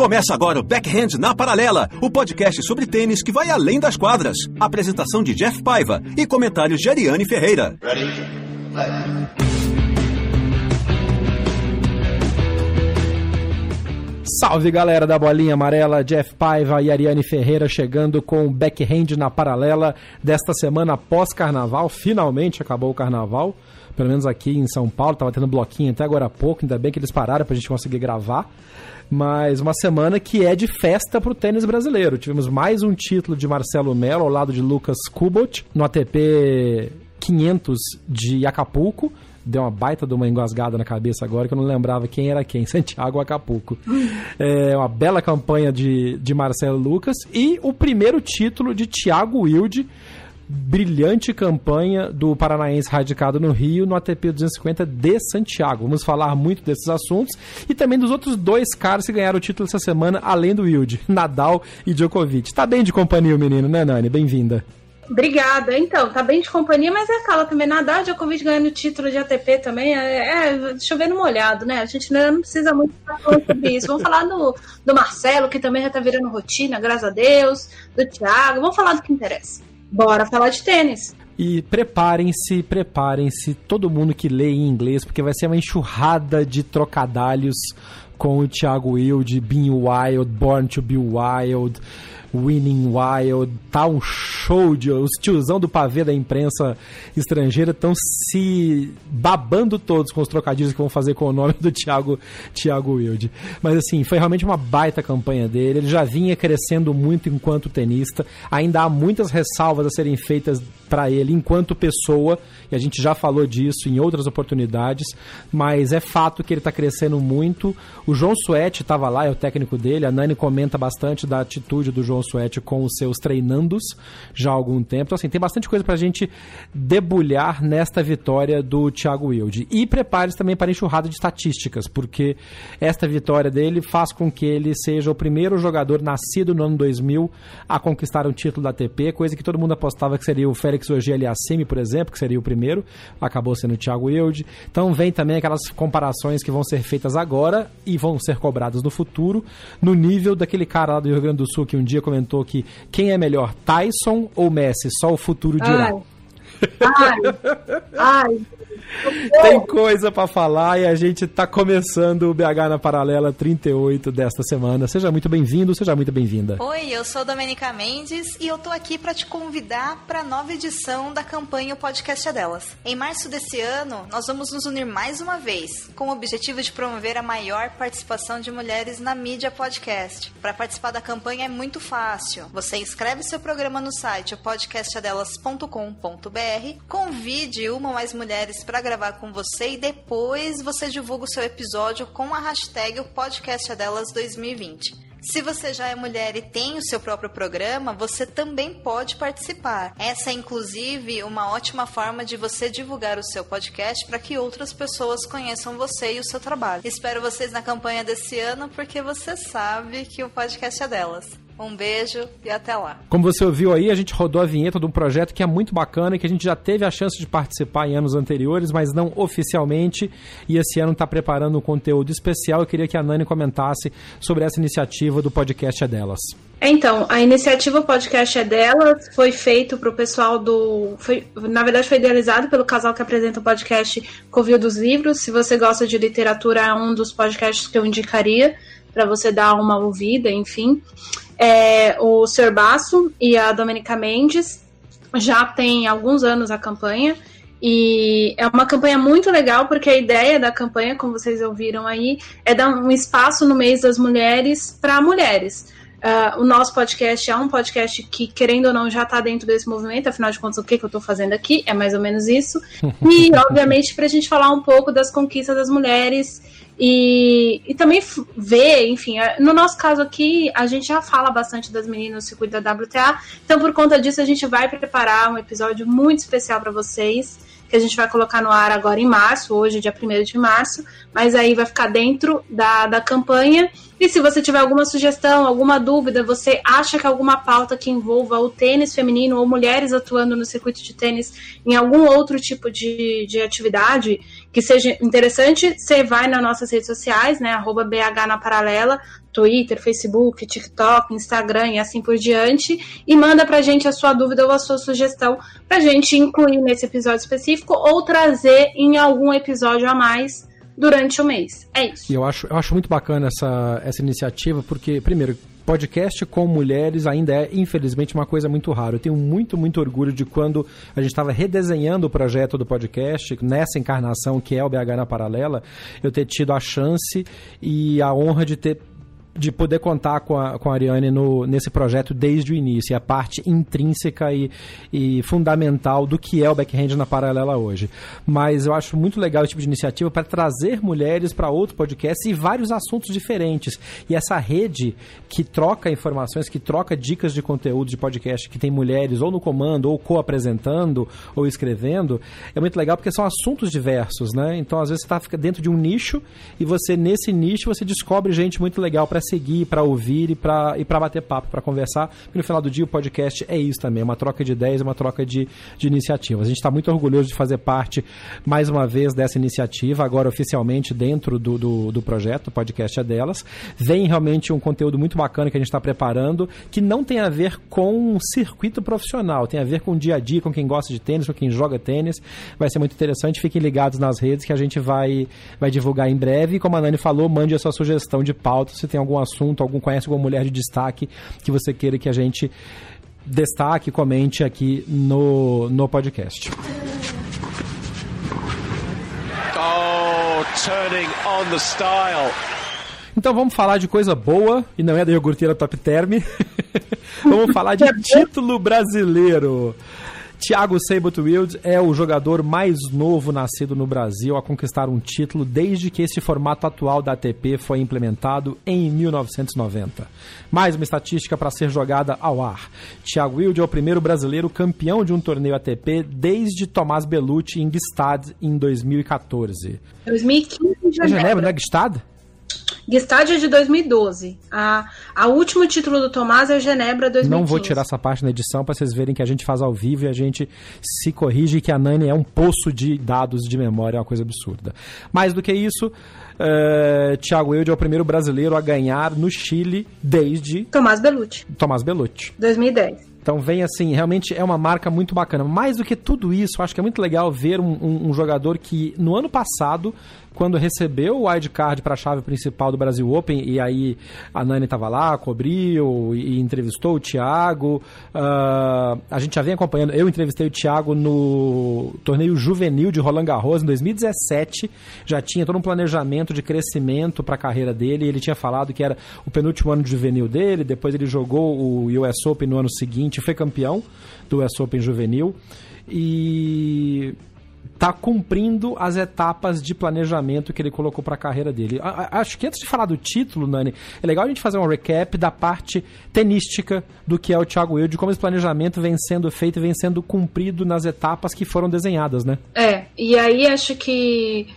Começa agora o Backhand na Paralela, o podcast sobre tênis que vai além das quadras. Apresentação de Jeff Paiva e comentários de Ariane Ferreira. Ready? Salve galera da bolinha amarela, Jeff Paiva e Ariane Ferreira chegando com o backhand na paralela desta semana pós-carnaval. Finalmente acabou o carnaval, pelo menos aqui em São Paulo, tava tendo bloquinho até agora há pouco, ainda bem que eles pararam pra gente conseguir gravar mas uma semana que é de festa para o tênis brasileiro. Tivemos mais um título de Marcelo Melo ao lado de Lucas Kubot no ATP 500 de Acapulco. Deu uma baita de uma engasgada na cabeça agora que eu não lembrava quem era quem. Santiago Acapulco. É uma bela campanha de, de Marcelo Lucas e o primeiro título de Thiago Wilde brilhante campanha do Paranaense radicado no Rio no ATP 250 de Santiago. Vamos falar muito desses assuntos e também dos outros dois caras que ganharam o título essa semana, além do Wilde, Nadal e Djokovic. Tá bem de companhia o menino, né, Nani? Bem-vinda. Obrigada. Então, tá bem de companhia, mas é aquela também. Nadal, Djokovic ganhando o título de ATP também. É, é chovendo molhado, né? A gente não precisa muito falar sobre isso. Vamos falar do, do Marcelo, que também já tá virando rotina, graças a Deus. Do Thiago. Vamos falar do que interessa. Bora falar de tênis. E preparem-se, preparem-se, todo mundo que lê em inglês, porque vai ser uma enxurrada de trocadalhos com o Thiago Wilde, Being Wild, Born to Be Wild. Winning Wild, tá um show de. Os tiozão do pavê da imprensa estrangeira estão se babando todos com os trocadilhos que vão fazer com o nome do Thiago, Thiago Wilde. Mas assim, foi realmente uma baita campanha dele. Ele já vinha crescendo muito enquanto tenista. Ainda há muitas ressalvas a serem feitas para ele enquanto pessoa, e a gente já falou disso em outras oportunidades, mas é fato que ele está crescendo muito. O João Suete estava lá, é o técnico dele, a Nani comenta bastante da atitude do João Suete com os seus treinandos já há algum tempo. Então, assim, tem bastante coisa para a gente debulhar nesta vitória do Thiago Wilde. E prepare-se também para a enxurrada de estatísticas, porque esta vitória dele faz com que ele seja o primeiro jogador nascido no ano 2000 a conquistar um título da ATP, coisa que todo mundo apostava que seria o Félix Ogier por exemplo, que seria o primeiro, acabou sendo o Thiago Wilde. Então vem também aquelas comparações que vão ser feitas agora e vão ser cobradas no futuro, no nível daquele cara lá do Rio Grande do Sul que um dia comentou que quem é melhor, Tyson ou Messi? Só o futuro dirá. Ai, ai, ai tem coisa para falar e a gente tá começando o BH na Paralela 38 desta semana. Seja muito bem-vindo, seja muito bem-vinda. Oi, eu sou Domenica Mendes e eu tô aqui para te convidar para nova edição da campanha O Podcast é Delas. Em março desse ano, nós vamos nos unir mais uma vez, com o objetivo de promover a maior participação de mulheres na mídia podcast. Para participar da campanha é muito fácil. Você inscreve seu programa no site podcastadelas.com.br, convide uma ou mais mulheres para gravar com você e depois você divulga o seu episódio com a hashtag o podcast delas 2020. Se você já é mulher e tem o seu próprio programa, você também pode participar. Essa é inclusive uma ótima forma de você divulgar o seu podcast para que outras pessoas conheçam você e o seu trabalho. Espero vocês na campanha desse ano porque você sabe que o podcast é delas. Um beijo e até lá. Como você ouviu aí, a gente rodou a vinheta de um projeto que é muito bacana e que a gente já teve a chance de participar em anos anteriores, mas não oficialmente. E esse ano está preparando um conteúdo especial. Eu queria que a Nani comentasse sobre essa iniciativa do podcast é delas. Então, a iniciativa Podcast é delas foi feito para o pessoal do. Foi, na verdade, foi idealizado pelo casal que apresenta o podcast Covil dos Livros. Se você gosta de literatura, é um dos podcasts que eu indicaria para você dar uma ouvida, enfim é, o Sr. Basso e a Domenica Mendes já tem alguns anos a campanha. E é uma campanha muito legal, porque a ideia da campanha, como vocês ouviram aí, é dar um espaço no mês das mulheres para mulheres. Uh, o nosso podcast é um podcast que, querendo ou não, já está dentro desse movimento, afinal de contas, o que, que eu estou fazendo aqui? É mais ou menos isso. E, obviamente, para a gente falar um pouco das conquistas das mulheres e, e também ver, enfim, no nosso caso aqui, a gente já fala bastante das meninas no circuito da WTA, então por conta disso a gente vai preparar um episódio muito especial para vocês que a gente vai colocar no ar agora em março, hoje, dia 1 de março, mas aí vai ficar dentro da, da campanha. E se você tiver alguma sugestão, alguma dúvida, você acha que alguma pauta que envolva o tênis feminino ou mulheres atuando no circuito de tênis em algum outro tipo de, de atividade que seja interessante, você vai nas nossas redes sociais, né? Arroba BH na paralela, Twitter, Facebook, TikTok, Instagram e assim por diante, e manda pra gente a sua dúvida ou a sua sugestão pra gente incluir nesse episódio específico ou trazer em algum episódio a mais durante o mês. É isso. E eu acho, eu acho muito bacana essa, essa iniciativa, porque, primeiro, podcast com mulheres ainda é, infelizmente, uma coisa muito rara. Eu tenho muito, muito orgulho de quando a gente estava redesenhando o projeto do podcast, nessa encarnação que é o BH na Paralela, eu ter tido a chance e a honra de ter de poder contar com a, com a Ariane no, nesse projeto desde o início, a parte intrínseca e, e fundamental do que é o backhand na paralela hoje. Mas eu acho muito legal esse tipo de iniciativa para trazer mulheres para outro podcast e vários assuntos diferentes. E essa rede que troca informações, que troca dicas de conteúdo de podcast que tem mulheres ou no comando, ou co-apresentando, ou escrevendo, é muito legal porque são assuntos diversos, né? Então, às vezes, você está dentro de um nicho e você, nesse nicho, você descobre gente muito legal para seguir, para ouvir e para e bater papo, para conversar. E no final do dia o podcast é isso também, é uma troca de ideias, uma troca de, de iniciativas. A gente está muito orgulhoso de fazer parte, mais uma vez, dessa iniciativa, agora oficialmente dentro do, do, do projeto, o podcast é delas. Vem realmente um conteúdo muito bacana que a gente está preparando, que não tem a ver com circuito profissional, tem a ver com o dia a dia, com quem gosta de tênis, com quem joga tênis. Vai ser muito interessante, fiquem ligados nas redes que a gente vai, vai divulgar em breve. E como a Nani falou, mande a sua sugestão de pauta se tem algum algum assunto, algum conhece alguma mulher de destaque que você queira que a gente destaque, comente aqui no, no podcast. Oh, turning on the style. Então vamos falar de coisa boa, e não é da iogurteira Top Term. vamos falar de título brasileiro. Thiago Wild é o jogador mais novo nascido no Brasil a conquistar um título desde que esse formato atual da ATP foi implementado em 1990. Mais uma estatística para ser jogada ao ar. Thiago Wild é o primeiro brasileiro campeão de um torneio ATP desde Tomás Bellucci em Gstad em 2014. 2015 em Genebra. É Genebra, não é Gstad? Gstad é de 2012. A, a último título do Tomás é Genebra 2015. Não vou tirar essa parte na edição para vocês verem que a gente faz ao vivo e a gente se corrige e que a Nani é um poço de dados de memória, é uma coisa absurda. Mais do que isso, uh, Thiago Eude é o primeiro brasileiro a ganhar no Chile desde... Tomás Belucci. Tomás Belucci. 2010. Então vem assim, realmente é uma marca muito bacana. Mais do que tudo isso, acho que é muito legal ver um, um, um jogador que no ano passado quando recebeu o wildcard para a chave principal do Brasil Open, e aí a Nani estava lá, cobriu e, entrevistou o Thiago. Uh, a gente já vem acompanhando, eu entrevistei o Thiago no torneio juvenil de Roland Garros em 2017, já tinha todo um planejamento de crescimento para a carreira dele, ele tinha falado que era o penúltimo ano de juvenil dele, depois ele jogou o US Open no ano seguinte, foi campeão do US Open juvenil. E está cumprindo as etapas de planejamento que ele colocou para a carreira dele. Acho que antes de falar do título, Nani, é legal a gente fazer um recap da parte tenística do que é o Thiago Wilde, como esse planejamento vem sendo feito e vem sendo cumprido nas etapas que foram desenhadas, né? É, e aí acho que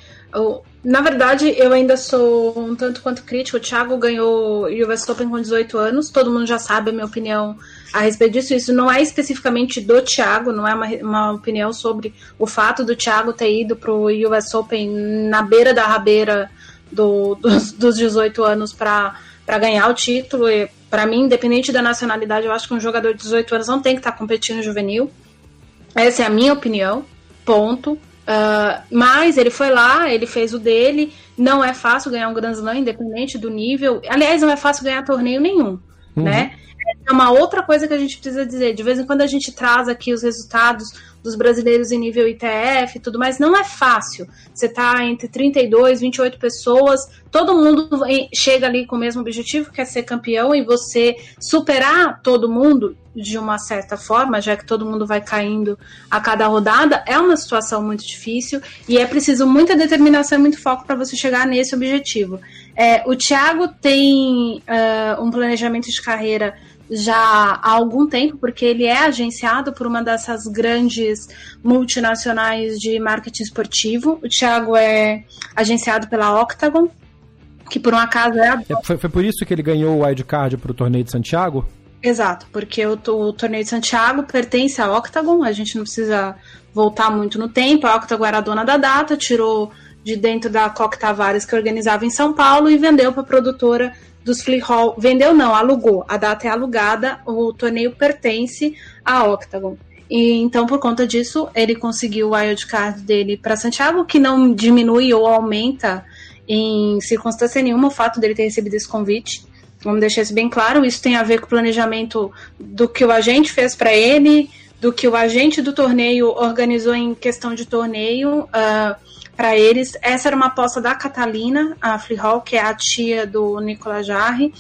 na verdade, eu ainda sou um tanto quanto crítico. O Thiago ganhou US Open com 18 anos, todo mundo já sabe a minha opinião a respeito disso. Isso não é especificamente do Thiago, não é uma, uma opinião sobre o fato do Thiago ter ido para o US Open na beira da rabeira do, dos, dos 18 anos para ganhar o título. Para mim, independente da nacionalidade, eu acho que um jogador de 18 anos não tem que estar tá competindo juvenil. Essa é a minha opinião. Ponto. Uh, mas ele foi lá, ele fez o dele. Não é fácil ganhar um Grand Slam, independente do nível. Aliás, não é fácil ganhar torneio nenhum, uhum. né? É uma outra coisa que a gente precisa dizer. De vez em quando a gente traz aqui os resultados dos brasileiros em nível ITF e tudo mais, não é fácil. Você tá entre 32, 28 pessoas, todo mundo chega ali com o mesmo objetivo, que é ser campeão, e você superar todo mundo de uma certa forma, já que todo mundo vai caindo a cada rodada, é uma situação muito difícil e é preciso muita determinação e muito foco para você chegar nesse objetivo. É, o Thiago tem uh, um planejamento de carreira já há algum tempo, porque ele é agenciado por uma dessas grandes multinacionais de marketing esportivo. O Thiago é agenciado pela Octagon, que por um acaso é. é foi, foi, por isso que ele ganhou o wildcard para o torneio de Santiago? Exato, porque o, o, torneio de Santiago pertence à Octagon, a gente não precisa voltar muito no tempo. A Octagon era a dona da data, tirou de dentro da Coque Tavares, que organizava em São Paulo, e vendeu para a produtora dos Flea Hall. Vendeu não, alugou. A data é alugada, o torneio pertence à Octagon. E então, por conta disso, ele conseguiu o wildcard dele para Santiago, que não diminui ou aumenta em circunstância nenhuma o fato dele ter recebido esse convite. Vamos deixar isso bem claro. Isso tem a ver com o planejamento do que o agente fez para ele, do que o agente do torneio organizou em questão de torneio. Uh, para eles. Essa era uma aposta da Catalina, a Flea Hall, que é a tia do Nicolas Jarre.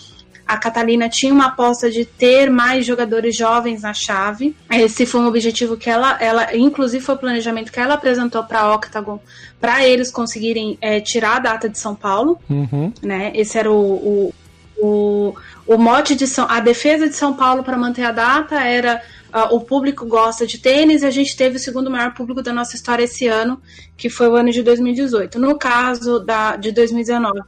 A Catalina tinha uma aposta de ter mais jogadores jovens na chave. Esse foi um objetivo que ela, ela inclusive foi o planejamento que ela apresentou para a Octagon, para eles conseguirem é, tirar a data de São Paulo. Uhum. Né? Esse era o, o, o, o mote de São, a defesa de São Paulo para manter a data era uh, o público gosta de tênis e a gente teve o segundo maior público da nossa história esse ano, que foi o ano de 2018. No caso da, de 2019,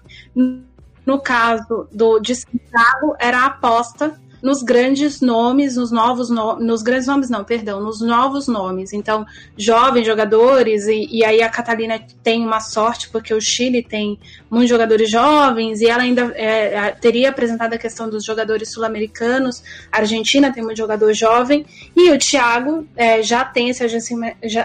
no caso do de Santiago, era a aposta nos grandes nomes, nos novos no, nos grandes nomes não, perdão, nos novos nomes. Então, jovens jogadores e, e, aí a Catalina tem uma sorte porque o Chile tem muitos jogadores jovens e ela ainda é, é teria apresentado a questão dos jogadores sul-americanos. A Argentina tem muito jogador jovem e o Thiago é, já tem esse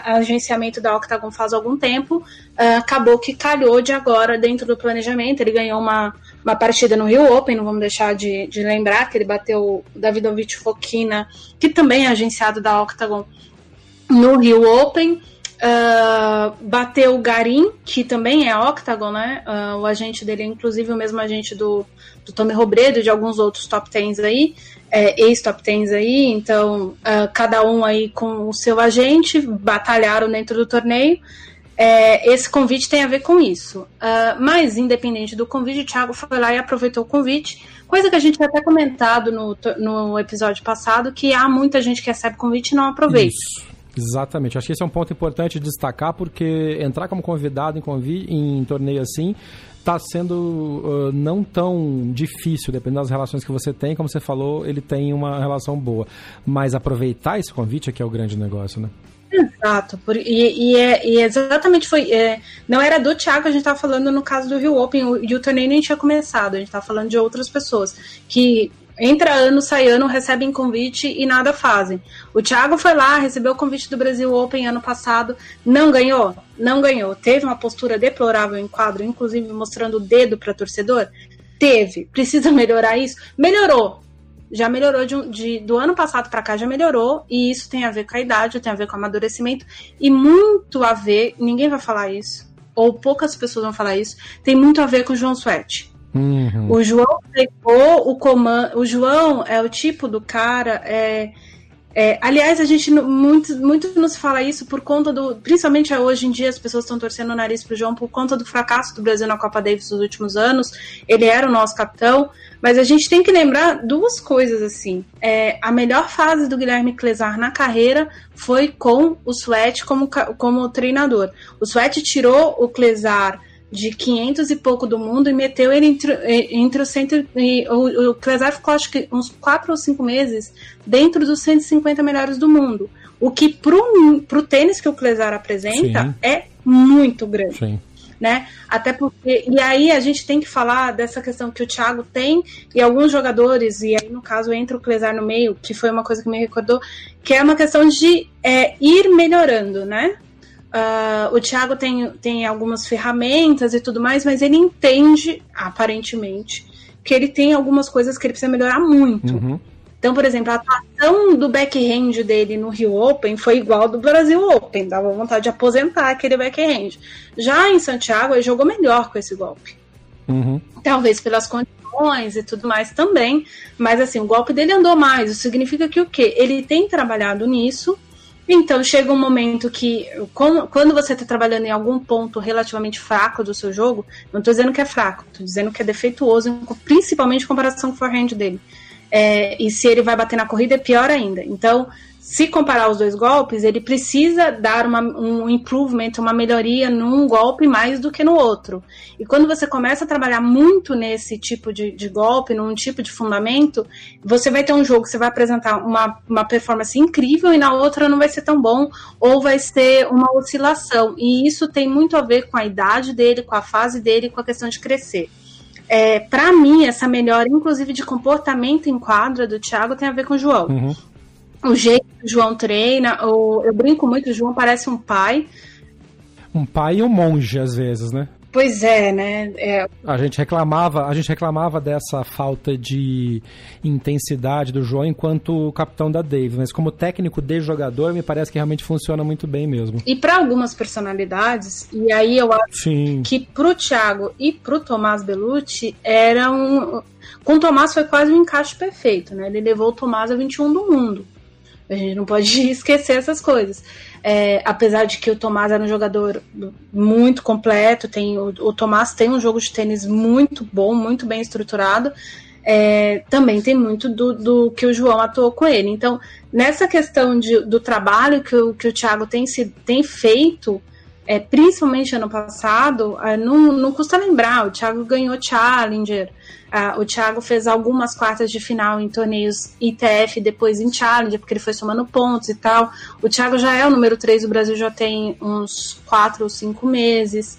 agenciamento da Octagon faz algum tempo. Uh, acabou que calhou de agora dentro do planejamento. Ele ganhou uma uma partida no Rio Open, não vamos deixar de, de lembrar que ele bateu o Davidovich Fokina, que também é agenciado da Octagon, no Rio Open. Uh, bateu o Garim, que também é Octagon, né? Uh, o agente dele é inclusive o mesmo agente do, do Tommy Robredo e de alguns outros top 10 aí, é, ex-top 10 aí, então uh, cada um aí com o seu agente, batalharam dentro do torneio é, esse convite tem a ver com isso. Uh, mas, independente do convite, o Thiago foi lá e aproveitou o convite, coisa que a gente até comentado no, no episódio passado, que há muita gente que recebe convite e não aproveita. Isso. Exatamente, acho que esse é um ponto importante de destacar, porque entrar como convidado em, convi em torneio assim está sendo uh, não tão difícil, dependendo das relações que você tem. Como você falou, ele tem uma relação boa. Mas aproveitar esse convite é que é o grande negócio, né? Exato, por, e, e, é, e exatamente foi. É, não era do Thiago, a gente estava falando no caso do Rio Open, o, e o torneio nem tinha começado, a gente estava falando de outras pessoas que entra ano, sai ano, recebem convite e nada fazem. O Thiago foi lá, recebeu o convite do Brasil Open ano passado, não ganhou? Não ganhou. Teve uma postura deplorável em quadro, inclusive mostrando o dedo para torcedor? Teve. Precisa melhorar isso? Melhorou já melhorou de, de do ano passado para cá já melhorou e isso tem a ver com a idade, tem a ver com o amadurecimento e muito a ver, ninguém vai falar isso ou poucas pessoas vão falar isso, tem muito a ver com o João Suete. Uhum. O João pegou o comando, o João é o tipo do cara é é, aliás, a gente muito, muito nos fala isso por conta do. Principalmente hoje em dia, as pessoas estão torcendo o nariz pro João por conta do fracasso do Brasil na Copa Davis nos últimos anos. Ele era o nosso capitão, mas a gente tem que lembrar duas coisas assim. É, a melhor fase do Guilherme Clesar na carreira foi com o Sweat como, como treinador. O Sweat tirou o Clesar de 500 e pouco do mundo e meteu ele entre, entre os cento, e, o, o ficou acho que uns 4 ou 5 meses dentro dos 150 melhores do mundo. O que pro, pro tênis que o Clesar apresenta Sim. é muito grande. Sim. Né? Até porque. E aí a gente tem que falar dessa questão que o Thiago tem e alguns jogadores, e aí no caso entra o Clesar no meio, que foi uma coisa que me recordou, que é uma questão de é, ir melhorando, né? Uh, o Thiago tem, tem algumas ferramentas e tudo mais, mas ele entende, aparentemente, que ele tem algumas coisas que ele precisa melhorar muito. Uhum. Então, por exemplo, a atuação do backhand dele no Rio Open foi igual do Brasil Open, dava vontade de aposentar aquele backhand. Já em Santiago, ele jogou melhor com esse golpe. Uhum. Talvez pelas condições e tudo mais também, mas assim, o golpe dele andou mais. Isso significa que o quê? Ele tem trabalhado nisso então, chega um momento que, quando você está trabalhando em algum ponto relativamente fraco do seu jogo, não estou dizendo que é fraco, estou dizendo que é defeituoso, principalmente em comparação com o forehand dele. É, e se ele vai bater na corrida, é pior ainda. Então, se comparar os dois golpes, ele precisa dar uma, um improvement, uma melhoria num golpe mais do que no outro. E quando você começa a trabalhar muito nesse tipo de, de golpe, num tipo de fundamento, você vai ter um jogo que você vai apresentar uma, uma performance incrível e na outra não vai ser tão bom, ou vai ser uma oscilação. E isso tem muito a ver com a idade dele, com a fase dele, com a questão de crescer. É, para mim, essa melhora, inclusive de comportamento em quadra do Thiago, tem a ver com o João. Uhum o jeito que o João treina, ou, eu brinco muito, o João parece um pai. Um pai e um monge, às vezes, né? Pois é, né? É... A gente reclamava, a gente reclamava dessa falta de intensidade do João enquanto capitão da Dave, mas como técnico de jogador, me parece que realmente funciona muito bem mesmo. E para algumas personalidades, e aí eu acho Sim. que pro Thiago e pro Tomás Belucci era um com o Tomás foi quase um encaixe perfeito, né? Ele levou o Tomás a 21 do mundo. A gente não pode esquecer essas coisas. É, apesar de que o Tomás era um jogador muito completo, tem, o, o Tomás tem um jogo de tênis muito bom, muito bem estruturado. É, também tem muito do, do, que o João atuou com ele. Então, nessa questão de, do trabalho que o, que o Thiago tem, se, tem feito, é, principalmente ano passado, é, não, não custa lembrar, o Thiago ganhou Challenger, Uh, o Thiago fez algumas quartas de final em torneios ITF, depois em Challenger, porque ele foi somando pontos e tal. O Thiago já é o número 3 do Brasil, já tem uns 4 ou 5 meses.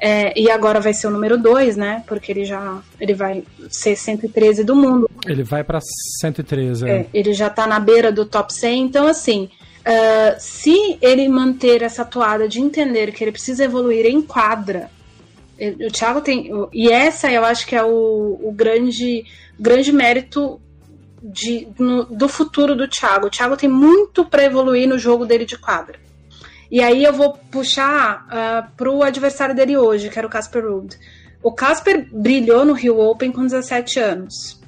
É, e agora vai ser o número 2, né? Porque ele já ele vai ser 113 do mundo. Ele vai para 113, é. é. Ele já tá na beira do top 100. Então, assim, uh, se ele manter essa toada de entender que ele precisa evoluir em quadra o Thiago tem. E essa eu acho que é o, o grande, grande mérito de, no, do futuro do Thiago. O Thiago tem muito para evoluir no jogo dele de quadra. E aí eu vou puxar uh, pro adversário dele hoje, que era o Casper Ruud. O Casper brilhou no Rio Open com 17 anos.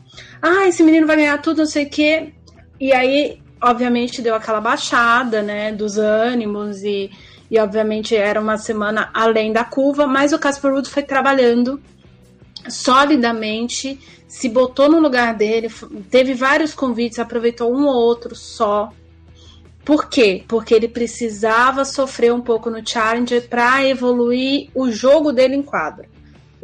Ah, esse menino vai ganhar tudo, não sei o quê. E aí, obviamente, deu aquela baixada, né, dos ânimos e e obviamente era uma semana além da curva, mas o Casper Ruud foi trabalhando solidamente, se botou no lugar dele, teve vários convites, aproveitou um ou outro só. Por quê? Porque ele precisava sofrer um pouco no Challenger para evoluir o jogo dele em quadra.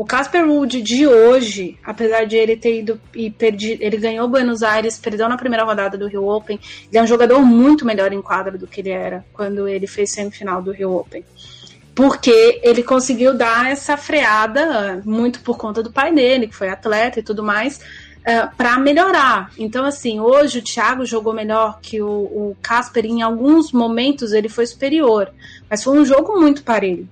O Casper Ruud de hoje, apesar de ele ter ido e perdido, ele ganhou Buenos Aires, perdeu na primeira rodada do Rio Open, ele é um jogador muito melhor em quadra do que ele era quando ele fez semifinal do Rio Open. Porque ele conseguiu dar essa freada, muito por conta do pai dele, que foi atleta e tudo mais, uh, eh, para melhorar. Então, assim, hoje o Thiago jogou melhor que o, o Casper, em alguns momentos ele foi superior, mas foi um jogo muito parelho.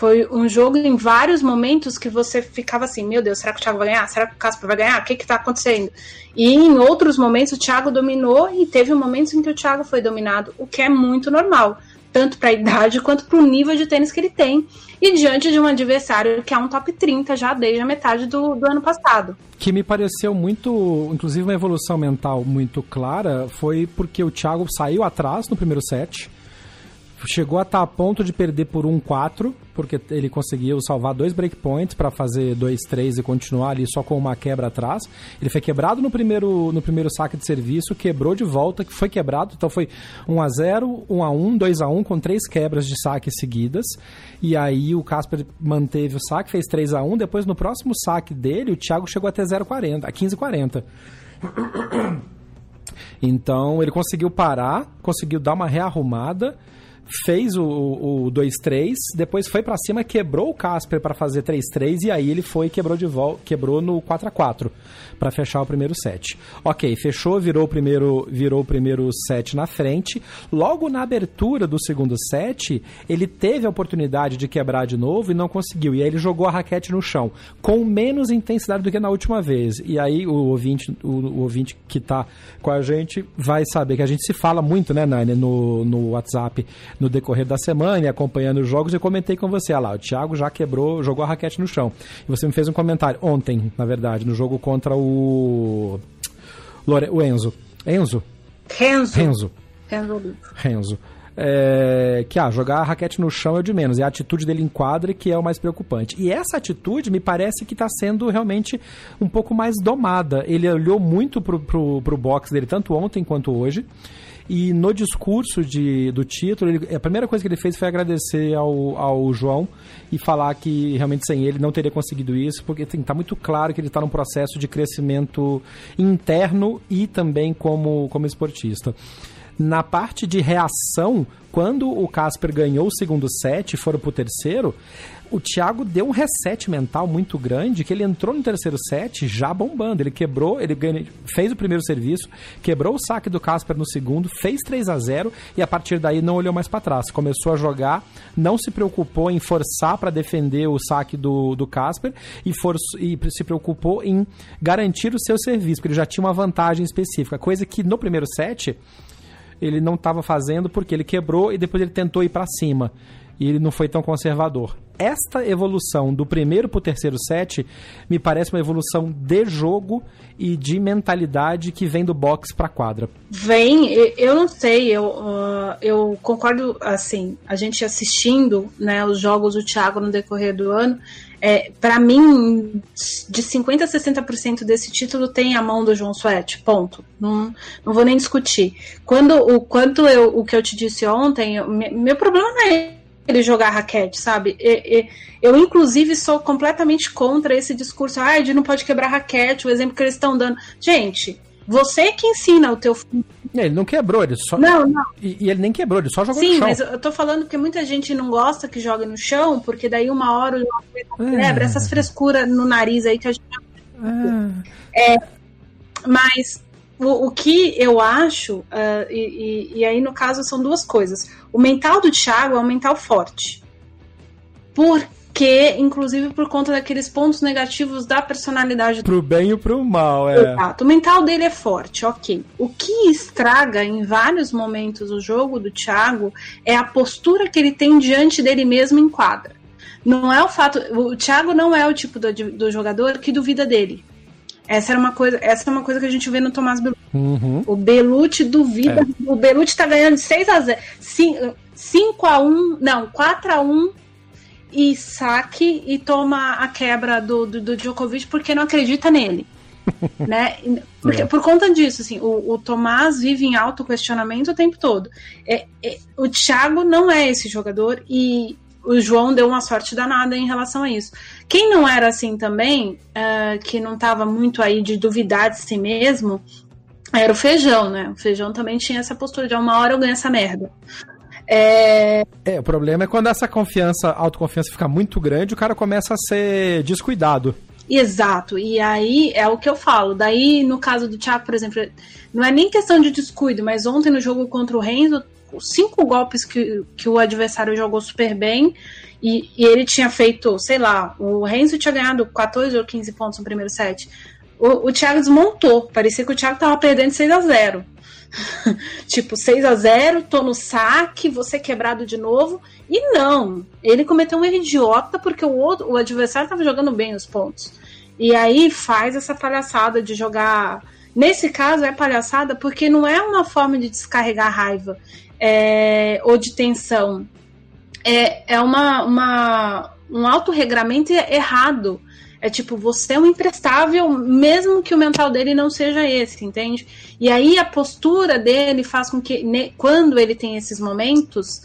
Foi um jogo em vários momentos que você ficava assim, meu Deus, será que o Thiago vai ganhar? Será que o Casper vai ganhar? O que está acontecendo? E em outros momentos o Thiago dominou e teve momentos em que o Thiago foi dominado, o que é muito normal, tanto para a idade quanto para o nível de tênis que ele tem. E diante de um adversário que é um top 30 já desde a metade do, do ano passado. Que me pareceu muito, inclusive uma evolução mental muito clara, foi porque o Thiago saiu atrás no primeiro set chegou a estar tá a ponto de perder por 1-4, porque ele conseguiu salvar dois breakpoints para fazer 2-3 e continuar ali só com uma quebra atrás. Ele foi quebrado no primeiro, no primeiro saque de serviço, quebrou de volta, que foi quebrado, então foi 1x0, 1x1, 2x1, com três quebras de saque seguidas. E aí o Casper manteve o saque, fez 3x1. Depois, no próximo saque dele, o Thiago chegou até 0,40, a 15,40. Então ele conseguiu parar, conseguiu dar uma rearrumada fez o, o 2-3, depois foi para cima, quebrou o Casper para fazer 3-3 e aí ele foi e quebrou de volta, quebrou no 4x4 para fechar o primeiro set. OK, fechou, virou o primeiro, virou o primeiro set na frente. Logo na abertura do segundo set, ele teve a oportunidade de quebrar de novo e não conseguiu. E aí ele jogou a raquete no chão com menos intensidade do que na última vez. E aí o ouvinte, o, o ouvinte que tá com a gente vai saber que a gente se fala muito, né, Nani, no, no WhatsApp no decorrer da semana e acompanhando os jogos. Eu comentei com você, olha lá, o Thiago já quebrou, jogou a raquete no chão. E você me fez um comentário ontem, na verdade, no jogo contra o. Lore... o Enzo. Enzo? Renzo. Renzo. Renzo. Renzo. É, que ah, jogar a raquete no chão é o de menos, é a atitude dele em quadra que é o mais preocupante. E essa atitude me parece que está sendo realmente um pouco mais domada. Ele olhou muito pro, pro, pro box dele, tanto ontem quanto hoje. E no discurso de, do título, ele, a primeira coisa que ele fez foi agradecer ao, ao João e falar que realmente sem ele não teria conseguido isso, porque está assim, muito claro que ele está num processo de crescimento interno e também como, como esportista. Na parte de reação, quando o Casper ganhou o segundo set e foram pro terceiro, o Thiago deu um reset mental muito grande que ele entrou no terceiro set já bombando. Ele quebrou, ele ganha, fez o primeiro serviço, quebrou o saque do Casper no segundo, fez 3 a 0 e a partir daí não olhou mais para trás. Começou a jogar, não se preocupou em forçar para defender o saque do, do Casper e, for, e se preocupou em garantir o seu serviço, porque ele já tinha uma vantagem específica, coisa que no primeiro set ele não estava fazendo porque ele quebrou e depois ele tentou ir para cima. E ele não foi tão conservador. Esta evolução do primeiro para o terceiro set me parece uma evolução de jogo e de mentalidade que vem do box para quadra. Vem, eu não sei, eu, uh, eu concordo, assim, a gente assistindo né, os jogos do Thiago no decorrer do ano, é, para mim, de 50% a 60% desse título tem a mão do João Suete, ponto. Não, não vou nem discutir. Quando o quanto eu, o que eu te disse ontem, eu, meu problema não é ele jogar raquete, sabe? E, e, eu, inclusive, sou completamente contra esse discurso, ah, de não pode quebrar raquete, o exemplo que eles estão dando. Gente, você que ensina o teu filho. É, ele não quebrou, ele só. Não, não. E, e, ele nem quebrou, ele só jogou Sim, no chão. Sim, mas eu tô falando que muita gente não gosta que jogue no chão, porque daí uma hora o é. quebra, essas frescuras no nariz aí que a gente. É. é mas o, o, que eu acho, uh, e, e, e aí no caso são duas coisas. O mental do Thiago é um mental forte. Por que, inclusive por conta daqueles pontos negativos da personalidade. Pro bem e pro mal, é. Exato. O mental dele é forte, ok. O que estraga em vários momentos o jogo do Thiago é a postura que ele tem diante dele mesmo em quadra. Não é o fato. O Thiago não é o tipo do, do jogador que duvida dele. Essa, era uma coisa, essa é uma coisa que a gente vê no Tomás Belucci. Uhum. O Belucci duvida. É. O Belucci tá ganhando 6 a 0 5 a 1 não, 4 a 1 e saque e toma a quebra do, do, do Djokovic porque não acredita nele. né? Porque, é. Por conta disso, assim, o, o Tomás vive em alto questionamento o tempo todo. É, é, o Thiago não é esse jogador e o João deu uma sorte danada em relação a isso. Quem não era assim também, uh, que não estava muito aí de duvidar de si mesmo, era o Feijão, né? O Feijão também tinha essa postura de uma hora eu ganho essa merda. É... é, o problema é quando essa confiança, autoconfiança fica muito grande, o cara começa a ser descuidado. Exato, e aí é o que eu falo. Daí, no caso do Thiago, por exemplo, não é nem questão de descuido, mas ontem no jogo contra o Renzo, cinco golpes que, que o adversário jogou super bem e, e, ele tinha feito, sei lá, o Renzo tinha ganhado 14 ou 15 pontos no primeiro set. O, o Thiago desmontou, parecia que o Thiago tava perdendo 6 a 0 tipo, 6 a 0 tô no saque, você quebrado de novo. E não, ele cometeu um erro idiota porque o, outro, o adversário tava jogando bem os pontos. E aí faz essa palhaçada de jogar. Nesse caso é palhaçada porque não é uma forma de descarregar raiva é, ou de tensão. É, é uma, uma, um autorregramento errado. É tipo, você é um imprestável, mesmo que o mental dele não seja esse, entende? E aí a postura dele faz com que, ne, quando ele tem esses momentos,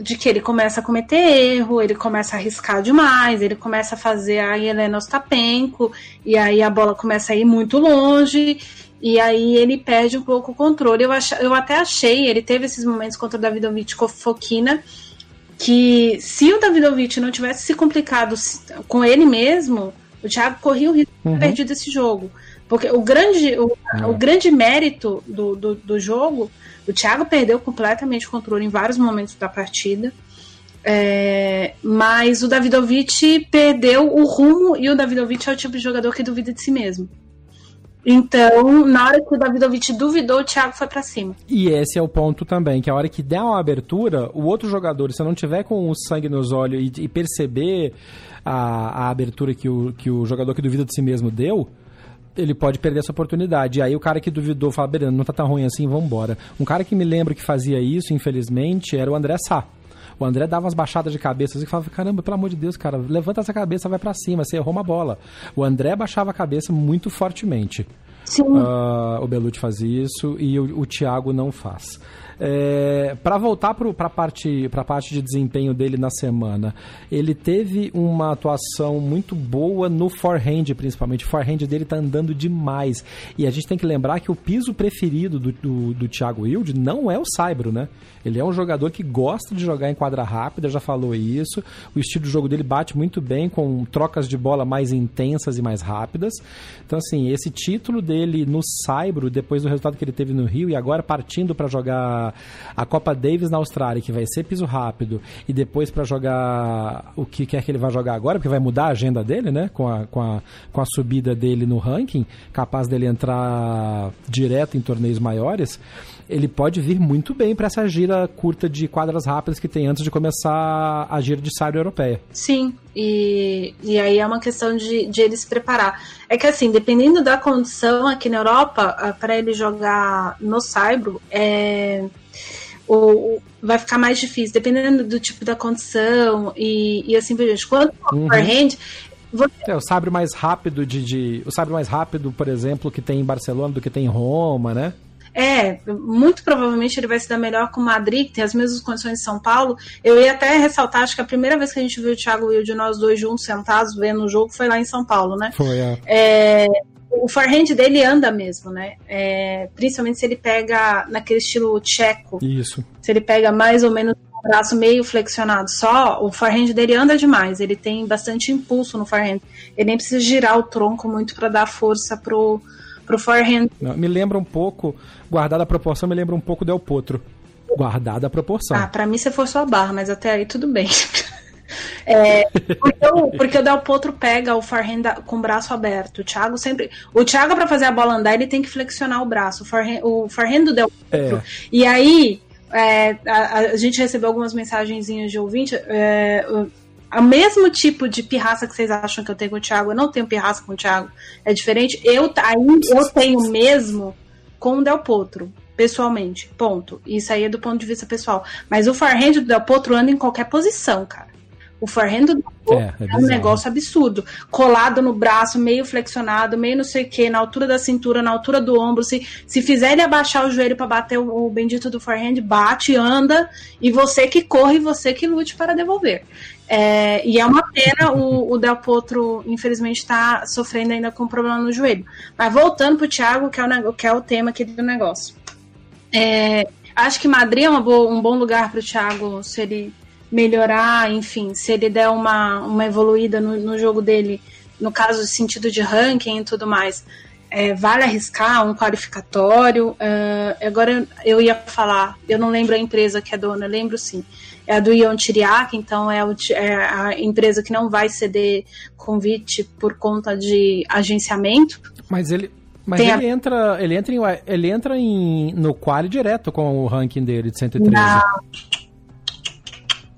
de que ele começa a cometer erro, ele começa a arriscar demais, ele começa a fazer a Helena Ostapenko, e aí a bola começa a ir muito longe, e aí ele perde um pouco o controle. Eu, ach, eu até achei, ele teve esses momentos contra o Davidovich Fokina, que se o Davidovich não tivesse se complicado com ele mesmo, o Thiago corria o risco de ter uhum. perdido esse jogo. Porque o grande, o, uhum. o grande mérito do, do, do jogo o Thiago perdeu completamente o controle em vários momentos da partida. É, mas o Davidovich perdeu o rumo e o Davidovich é o tipo de jogador que duvida de si mesmo. Então, na hora que o Davidovich duvidou, o Thiago foi para cima. E esse é o ponto também, que a hora que der uma abertura, o outro jogador, se não tiver com o sangue nos olhos e, e perceber a, a abertura que o, que o jogador que duvida de si mesmo deu, ele pode perder essa oportunidade. E aí o cara que duvidou fala, beleza, não tá tão ruim assim, vamos embora. Um cara que me lembra que fazia isso, infelizmente, era o André Sá. O André dava umas baixadas de cabeça assim, e falava, caramba, pelo amor de Deus, cara, levanta essa cabeça, vai para cima, você errou uma bola. O André baixava a cabeça muito fortemente. Sim. Uh, o Belucci faz isso e o, o Thiago não faz. É, para voltar para a parte, parte de desempenho dele na semana, ele teve uma atuação muito boa no forehand, principalmente. O forehand dele tá andando demais. E a gente tem que lembrar que o piso preferido do, do, do Thiago Wilde não é o Saibro, né? Ele é um jogador que gosta de jogar em quadra rápida, já falou isso. O estilo de jogo dele bate muito bem com trocas de bola mais intensas e mais rápidas. Então, assim, esse título dele no Saibro, depois do resultado que ele teve no Rio, e agora partindo para jogar a Copa Davis na Austrália, que vai ser piso rápido, e depois para jogar o que quer que ele vai jogar agora, porque vai mudar a agenda dele, né? Com a, com a, com a subida dele no ranking, capaz dele entrar direto em torneios maiores ele pode vir muito bem para essa gira curta de quadras rápidas que tem antes de começar a gira de saio europeia. Sim, e, e aí é uma questão de, de ele se preparar. É que assim, dependendo da condição aqui na Europa, ah, para ele jogar no Saibro, é, o, vai ficar mais difícil, dependendo do tipo da condição e, e assim por diante. Quanto ao uhum. overhand, você... É, o sabre mais rápido de, de, O sabre mais rápido, por exemplo, que tem em Barcelona do que tem em Roma, né? É, muito provavelmente ele vai se dar melhor com o Madrid, que tem as mesmas condições de São Paulo. Eu ia até ressaltar, acho que a primeira vez que a gente viu o Thiago Wilde, nós dois juntos sentados vendo o jogo, foi lá em São Paulo, né? Foi, é. é o forehand dele anda mesmo, né? É, principalmente se ele pega naquele estilo tcheco. Isso. Se ele pega mais ou menos o braço meio flexionado só, o forehand dele anda demais. Ele tem bastante impulso no forehand. Ele nem precisa girar o tronco muito para dar força pro pro forehand. Me lembra um pouco, guardada a proporção, me lembra um pouco Del Potro. Guardada a proporção. Ah, pra mim você for sua barra, mas até aí tudo bem. É, porque, o, porque o Del Potro pega o forehand com o braço aberto. O Thiago sempre. O Thiago, para fazer a bola andar, ele tem que flexionar o braço. O forehand, o forehand do Del Potro. É. E aí, é, a, a, gente recebeu algumas mensagenzinhas de ouvinte. É, o mesmo tipo de pirraça que vocês acham que eu tenho com o Thiago, eu não tenho pirraça com o Thiago, é diferente. Eu, aí, eu tenho mesmo com o Del Potro, pessoalmente. Ponto. Isso aí é do ponto de vista pessoal. Mas o forehand do Del Potro anda em qualquer posição, cara. O forehand do Potro é, é, é um negócio absurdo. Colado no braço, meio flexionado, meio não sei o que, na altura da cintura, na altura do ombro. Se, se fizer ele abaixar o joelho para bater o, o bendito do forehand, bate, anda, e você que corre, você que lute para devolver. É, e é uma pena o, o Del Potro, infelizmente, está sofrendo ainda com problema no joelho. Mas voltando para o Thiago, que é o, que é o tema aqui do negócio. É, acho que Madrid é boa, um bom lugar para o Thiago se ele melhorar, enfim, se ele der uma, uma evoluída no, no jogo dele, no caso, sentido de ranking e tudo mais. É, vale arriscar um qualificatório. Uh, agora eu ia falar, eu não lembro a empresa que é dona, lembro sim é a do Ion Tiriac, então é, o, é, a empresa que não vai ceder convite por conta de agenciamento. Mas ele, mas ele, a... entra, ele entra, em, ele entra em, no quali direto com o ranking dele de 113. Não.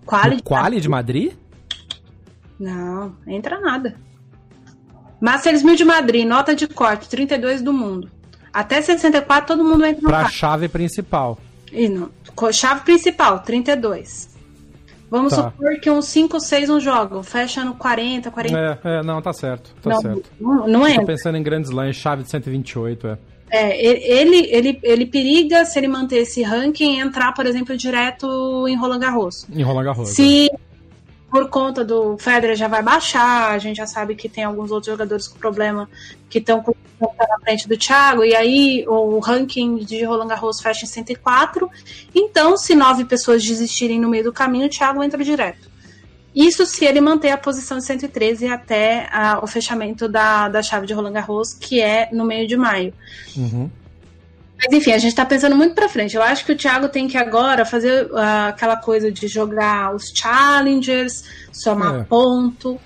Quali, no quali de Madrid? Não, entra nada. Masters 1000 de Madrid, nota de corte, 32 do mundo. Até 64 todo mundo entra no Pra chave principal. E não. Chave principal, 32. Vamos tá. supor que uns 5 ou 6 não jogam, fecha no 40, 40. É, é não, tá certo. Tá não, certo. Não, não é. Tô pensando em grandes lãs, chave de 128, é. É, ele, ele, ele periga se ele manter esse ranking entrar, por exemplo, direto em Roland Garros. Em Roland Garros. Se por conta do Federer já vai baixar, a gente já sabe que tem alguns outros jogadores com problema que estão na frente do Thiago, e aí o ranking de Roland Garros fecha em 104. Então, se nove pessoas desistirem no meio do caminho, o Thiago entra direto. Isso se ele manter a posição de 113 até a, o fechamento da, da chave de Roland Garros, que é no meio de maio. Uhum. Mas enfim, a gente tá pensando muito pra frente. Eu acho que o Thiago tem que agora fazer uh, aquela coisa de jogar os challengers, somar é. ponto.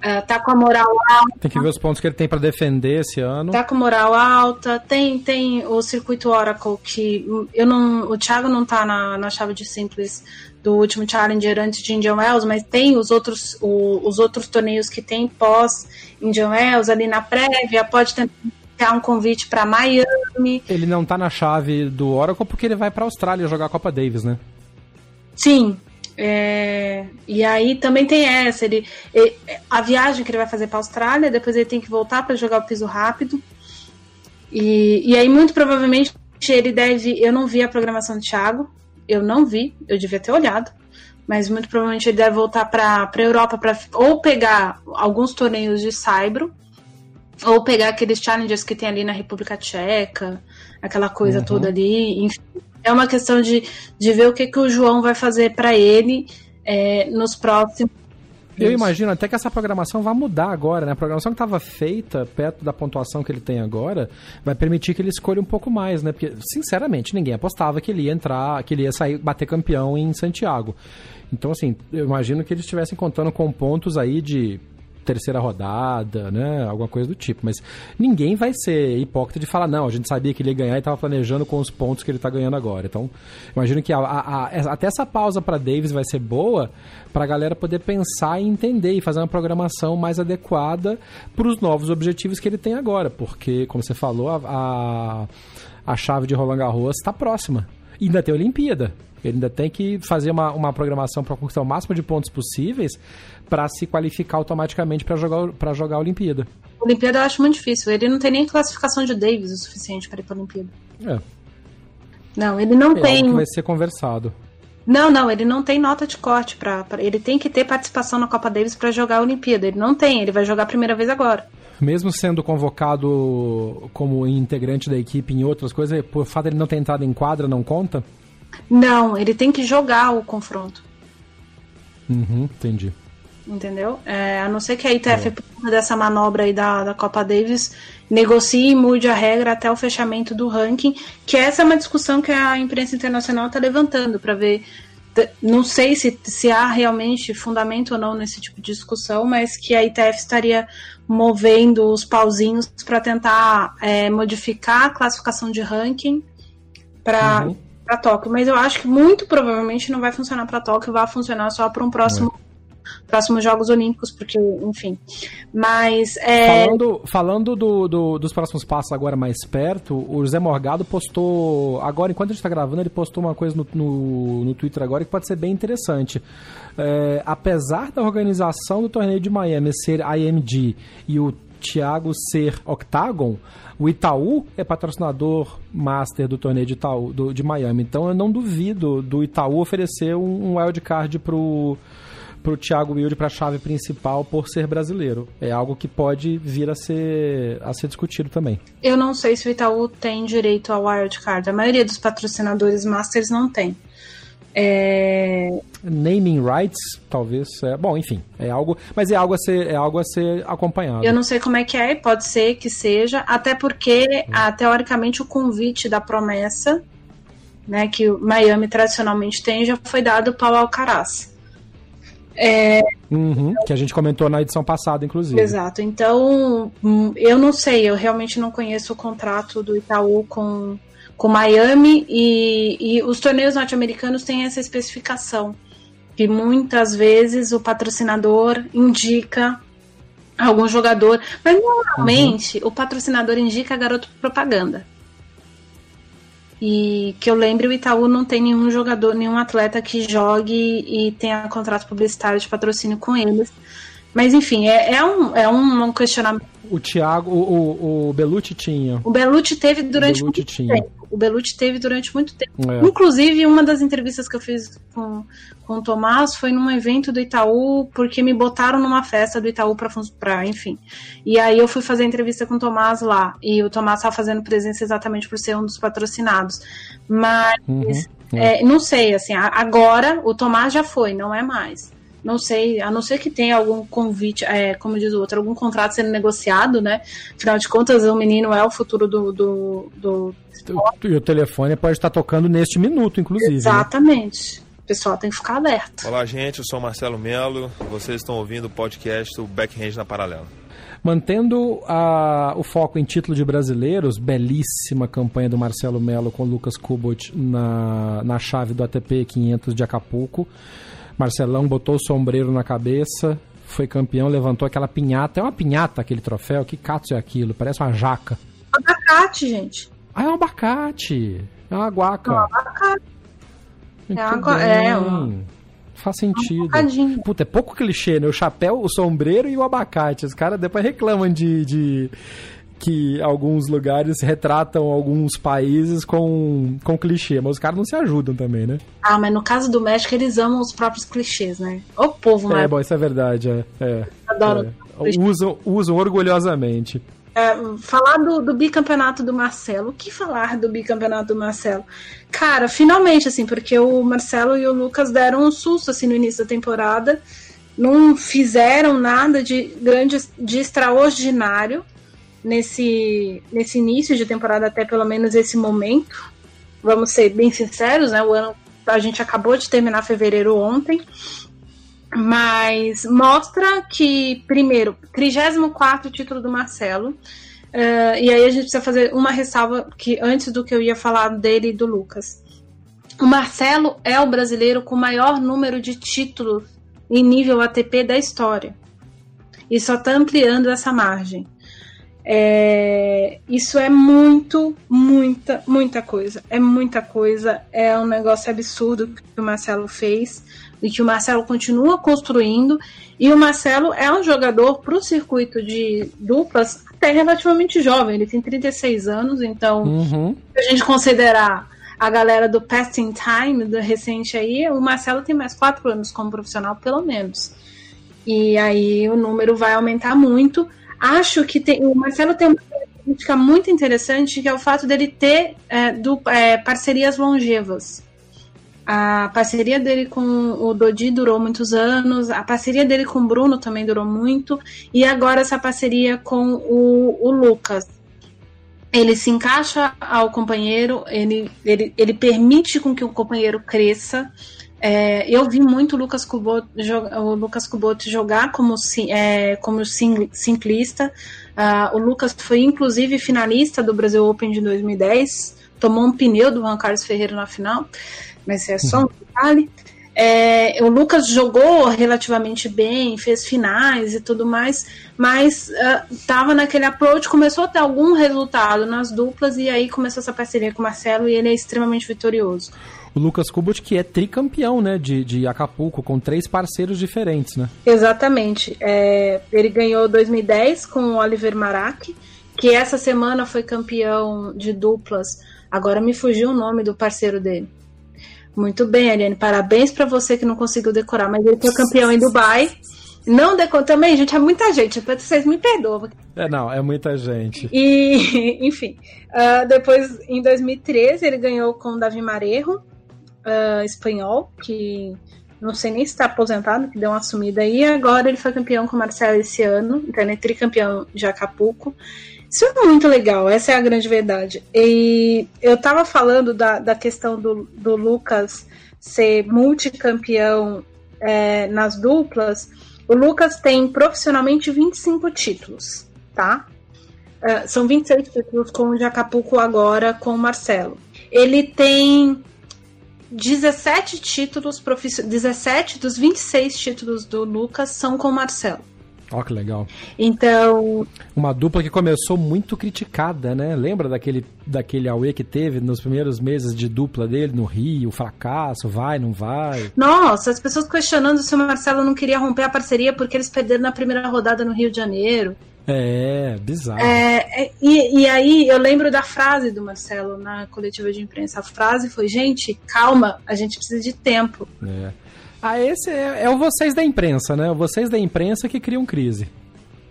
Uh, tá com a moral alta. Tem que ver os pontos que ele tem para defender esse ano. Tá com moral alta. Tem, tem o circuito Oracle que eu não, o Thiago não tá na, na chave de simples do último Challenger antes de Indian Wells, mas tem os outros, o, os outros torneios que tem pós Indian Wells ali na prévia. Pode tentar um convite para Miami. Ele não tá na chave do Oracle porque ele vai para Austrália jogar a Copa Davis, né? Sim. É... E aí também tem essa, ele, ele, a viagem que ele vai fazer para Austrália, depois ele tem que voltar para jogar o piso rápido. E, e aí muito provavelmente ele deve, eu não vi a programação do Thiago, eu não vi, eu devia ter olhado mas muito provavelmente ele deve voltar para a Europa para ou pegar alguns torneios de Saibro ou pegar aqueles challengers que tem ali na República Tcheca, aquela coisa uhum. toda ali. Enfim, é uma questão de, de ver o que, que o João vai fazer para ele é, nos próximos. Eu imagino até que essa programação vai mudar agora, né? A programação que estava feita perto da pontuação que ele tem agora vai permitir que ele escolha um pouco mais, né? Porque, sinceramente, ninguém apostava que ele ia entrar, que ele ia sair, bater campeão em Santiago. Então, assim, eu imagino que eles estivessem contando com pontos aí de terceira rodada, né? Alguma coisa do tipo. Mas ninguém vai ser hipócrita de falar, não, a gente sabia que ele ia ganhar e estava planejando com os pontos que ele está ganhando agora. Então, imagino que a, a, a, até essa pausa para Davis vai ser boa para a galera poder pensar e entender e fazer uma programação mais adequada para os novos objetivos que ele tem agora. Porque, como você falou, a, a, a chave de Roland Garros está próxima. E ainda tem a Olimpíada. Ele ainda tem que fazer uma, uma programação para conquistar o máximo de pontos possíveis para se qualificar automaticamente para jogar, pra jogar a Olimpíada. A Olimpíada eu acho muito difícil. Ele não tem nem classificação de Davis o suficiente para ir para a Olimpíada. É. Não, ele não é tem. que vai ser conversado. Não, não, ele não tem nota de corte para. Ele tem que ter participação na Copa Davis para jogar a Olimpíada. Ele não tem, ele vai jogar a primeira vez agora. Mesmo sendo convocado como integrante da equipe em outras coisas, por fato de ele não ter entrado em quadra, não conta? Não, ele tem que jogar o confronto. Uhum, entendi. Entendeu? É, a não ser que a ITF, é. por conta dessa manobra aí da, da Copa Davis, negocie e mude a regra até o fechamento do ranking, que essa é uma discussão que a imprensa internacional está levantando para ver. Não sei se, se há realmente fundamento ou não nesse tipo de discussão, mas que a ITF estaria movendo os pauzinhos para tentar é, modificar a classificação de ranking para uhum para Tóquio, mas eu acho que muito provavelmente não vai funcionar para Tóquio, vai funcionar só para um próximo é. próximos Jogos Olímpicos, porque, enfim. Mas. É... Falando, falando do, do, dos próximos passos agora mais perto, o José Morgado postou. Agora, enquanto a gente está gravando, ele postou uma coisa no, no, no Twitter agora que pode ser bem interessante. É, apesar da organização do torneio de Miami ser IMG e o Thiago ser Octagon, o Itaú é patrocinador master do torneio de, Itaú, do, de Miami. Então eu não duvido do Itaú oferecer um, um wildcard pro pro Thiago Wilde para a chave principal por ser brasileiro. É algo que pode vir a ser, a ser discutido também. Eu não sei se o Itaú tem direito ao wildcard. A maioria dos patrocinadores masters não tem. É... Naming rights, talvez. É, bom, enfim, é algo, mas é algo a ser, é algo a ser acompanhado. Eu não sei como é que é, pode ser que seja, até porque, é. ah, teoricamente, o convite da promessa, né, que o Miami tradicionalmente tem, já foi dado para o Alcaraz. É... Uhum, que a gente comentou na edição passada, inclusive. Exato. Então, hum, eu não sei, eu realmente não conheço o contrato do Itaú com com Miami e, e os torneios norte-americanos têm essa especificação que muitas vezes o patrocinador indica algum jogador, mas normalmente uhum. o patrocinador indica garoto propaganda. E que eu lembre, o Itaú não tem nenhum jogador, nenhum atleta que jogue e tenha contrato publicitário de patrocínio com eles. Mas enfim, é, é, um, é um questionamento O Thiago, o, o, o Belucci tinha. O Belucci teve durante Belucci muito tinha. tempo. O Belucci teve durante muito tempo. É. Inclusive, uma das entrevistas que eu fiz com, com o Tomás foi num evento do Itaú, porque me botaram numa festa do Itaú pra enfim. E aí eu fui fazer a entrevista com o Tomás lá. E o Tomás estava fazendo presença exatamente por ser um dos patrocinados. Mas, Uhum, é, não sei, assim, agora o Tomás já foi, não é mais. Não sei, a não ser que tenha algum convite, é, como diz o outro, algum contrato sendo negociado, né? Afinal de contas, o menino é o futuro do, do, do E o telefone pode estar tocando neste minuto, inclusive. né? Exatamente. O pessoal tem que ficar alerta. Olá, gente. Eu sou o Marcelo Melo. Vocês estão ouvindo o podcast do Backhand na Paralela. Mantendo a- o foco em título de brasileiros, belíssima campanha do Marcelo Melo com o Lucas Kubot na, na chave do ATP 500 de Acapulco. Marcelão botou o sombreiro na cabeça, foi campeão, levantou aquela pinhata. É uma pinhata aquele troféu? Que cato é aquilo? Parece uma jaca. Abacate, gente. Ah, é um abacate. É uma guaca. Abacate. Muito É agua- é, um- Faz sentido. bocadinho. Puta, é pouco clichê, né? O chapéu, o sombreiro e o abacate. Os caras depois reclamam de, de que alguns lugares retratam alguns países com, com clichê, mas os caras não se ajudam também, né? Ah, mas no caso do México, eles amam os próprios clichês, né? O povo, É, né? bom, isso é verdade, é. é, Adoro. é. Usam, usam orgulhosamente. É, falar do, do bicampeonato do Marcelo. O que falar do bicampeonato do Marcelo? Cara, finalmente, assim, porque o Marcelo e o Lucas deram um susto, assim, no início da temporada. Não fizeram nada de grande, de extraordinário nesse, nesse início de temporada, até pelo menos esse momento. Vamos ser bem sinceros, né? O ano, a gente acabou de terminar fevereiro ontem. Mas mostra que, primeiro, 34 título do Marcelo. Uh, e aí a gente precisa fazer uma ressalva que antes do que eu ia falar dele e do Lucas. O Marcelo é o brasileiro com o maior número de títulos em nível ATP da história. E só está ampliando essa margem. É, isso é muito, muita, muita coisa. É muita coisa. É um negócio absurdo que o Marcelo fez e que o Marcelo continua construindo. E o Marcelo é um jogador para o circuito de duplas até relativamente jovem. Ele tem 36 anos, então, Uhum. se a gente considerar a galera do Passing Time, do recente aí, o Marcelo tem mais 4 anos como profissional, pelo menos. E aí o número vai aumentar muito. Acho que tem, o Marcelo tem uma característica muito interessante, que é o fato dele ter é, du- é, parcerias longevas. A parceria dele com o Dodi durou muitos anos, a parceria dele com o Bruno também durou muito, e agora essa parceria com o, o Lucas. Ele se encaixa ao companheiro, ele, ele, ele permite com que o companheiro cresça. É, eu vi muito o Lucas Kubot, o Lucas Kubot jogar como, é, como sim- ciclista. Ah, o Lucas foi inclusive finalista do Brasil Open de 2010, tomou um pneu do Juan Carlos Ferreira na final, mas é só um detalhe. É, o Lucas jogou relativamente bem, fez finais e tudo mais, mas estava naquele approach, começou a ter algum resultado nas duplas e aí começou essa parceria com o Marcelo e ele é extremamente vitorioso. O Lucas Kubot, que é tricampeão, né, de, de Acapulco, com três parceiros diferentes, né? Exatamente. É, ele ganhou 2010 com o Oliver Marac, que essa semana foi campeão de duplas. Agora me fugiu o nome do parceiro dele. Muito bem, Ariane. Parabéns para você que não conseguiu decorar, mas ele foi campeão em Dubai. Não decorou também, gente, é muita gente. Vocês me perdoam. É, não, é muita gente. E, enfim, ah, depois em 2013 ele ganhou com o Davi Marejo, ah, espanhol, que não sei nem se está aposentado, que deu uma sumida aí. Agora ele foi campeão com o Marcelo esse ano, então ele é tricampeão de Acapulco. Isso é muito legal, essa é a grande verdade. E eu tava falando da, da questão do, do Lucas ser multicampeão é, nas duplas. O Lucas tem profissionalmente 25 títulos, tá? Uh, são 26 títulos com o de Acapulco agora com o Marcelo. Ele tem 17 títulos profissionais. 17 dos 26 títulos do Lucas são com o Marcelo. Ó, que legal. Então, Uma dupla que começou muito criticada, né? Lembra daquele, daquele Aue que teve nos primeiros meses de dupla dele no Rio, fracasso, vai, não vai? nossa, as pessoas questionando se o Marcelo não queria romper a parceria porque eles perderam na primeira rodada no Rio de Janeiro. É, bizarro. É, é, e, e aí eu lembro da frase do Marcelo na coletiva de imprensa. A frase foi: gente, calma, a gente precisa de tempo. É. Ah, esse é, é o vocês da imprensa, né? O vocês da imprensa que criam crise.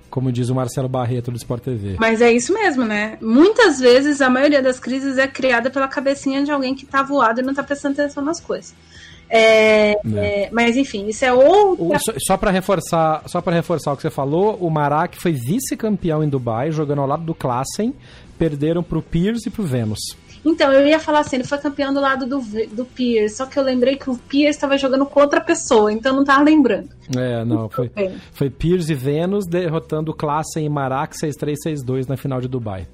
Como diz o Marcelo Barreto do Sport TV. Mas é isso mesmo, né? Muitas vezes a maioria das crises é criada pela cabecinha de alguém que tá voado e não tá prestando atenção nas coisas. É, é. mas enfim, isso é outra. Só, só para reforçar, só para reforçar o que você falou, o Marak foi vice-campeão em Dubai, jogando ao lado do Klassen, perderam pro Pierce e pro Venus. Então, eu ia falar assim, ele foi campeão do lado do, do Pierce, só que eu lembrei que o Pierce estava jogando com outra pessoa, então não tava lembrando. É, não, foi, foi Pierce e Venus derrotando o Klassen e Marak 6-3, 6-2 na final de Dubai.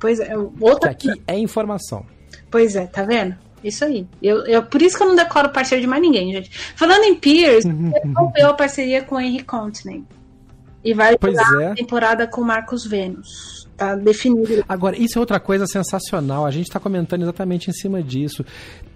Pois é, outra... Que aqui é informação. Pois é, tá vendo? Isso aí. Eu, eu, por isso que eu não decoro parceiro de mais ninguém, gente. Falando em Pierce, rompeu a parceria com o Henry Continent. E vai pois é. a temporada com o Marcos Vênus. Tá definido. Agora, isso é outra coisa sensacional. A gente tá comentando exatamente em cima disso.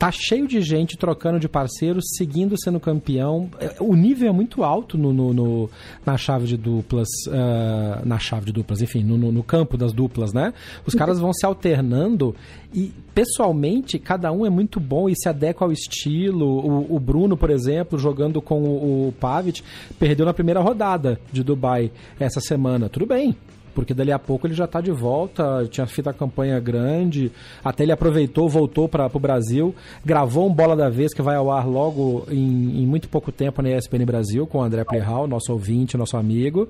Tá cheio de gente trocando de parceiros, seguindo sendo campeão. É, O nível é muito alto no, no- no- na chave de duplas. ah, na chave de duplas, enfim, no, no- no campo das duplas, né? Os caras vão se alternando e, pessoalmente, cada um é muito bom e se adequa ao estilo. O, o Bruno, por exemplo, jogando com o, o Pavic, perdeu na primeira rodada de Dubai essa semana. Tudo bem, porque dali a pouco ele já tá de volta, tinha feito a campanha grande, até ele aproveitou, voltou para o Brasil, gravou um Bola da Vez que vai ao ar logo em, em muito pouco tempo na ESPN Brasil, com o André Plehal, nosso ouvinte, nosso amigo.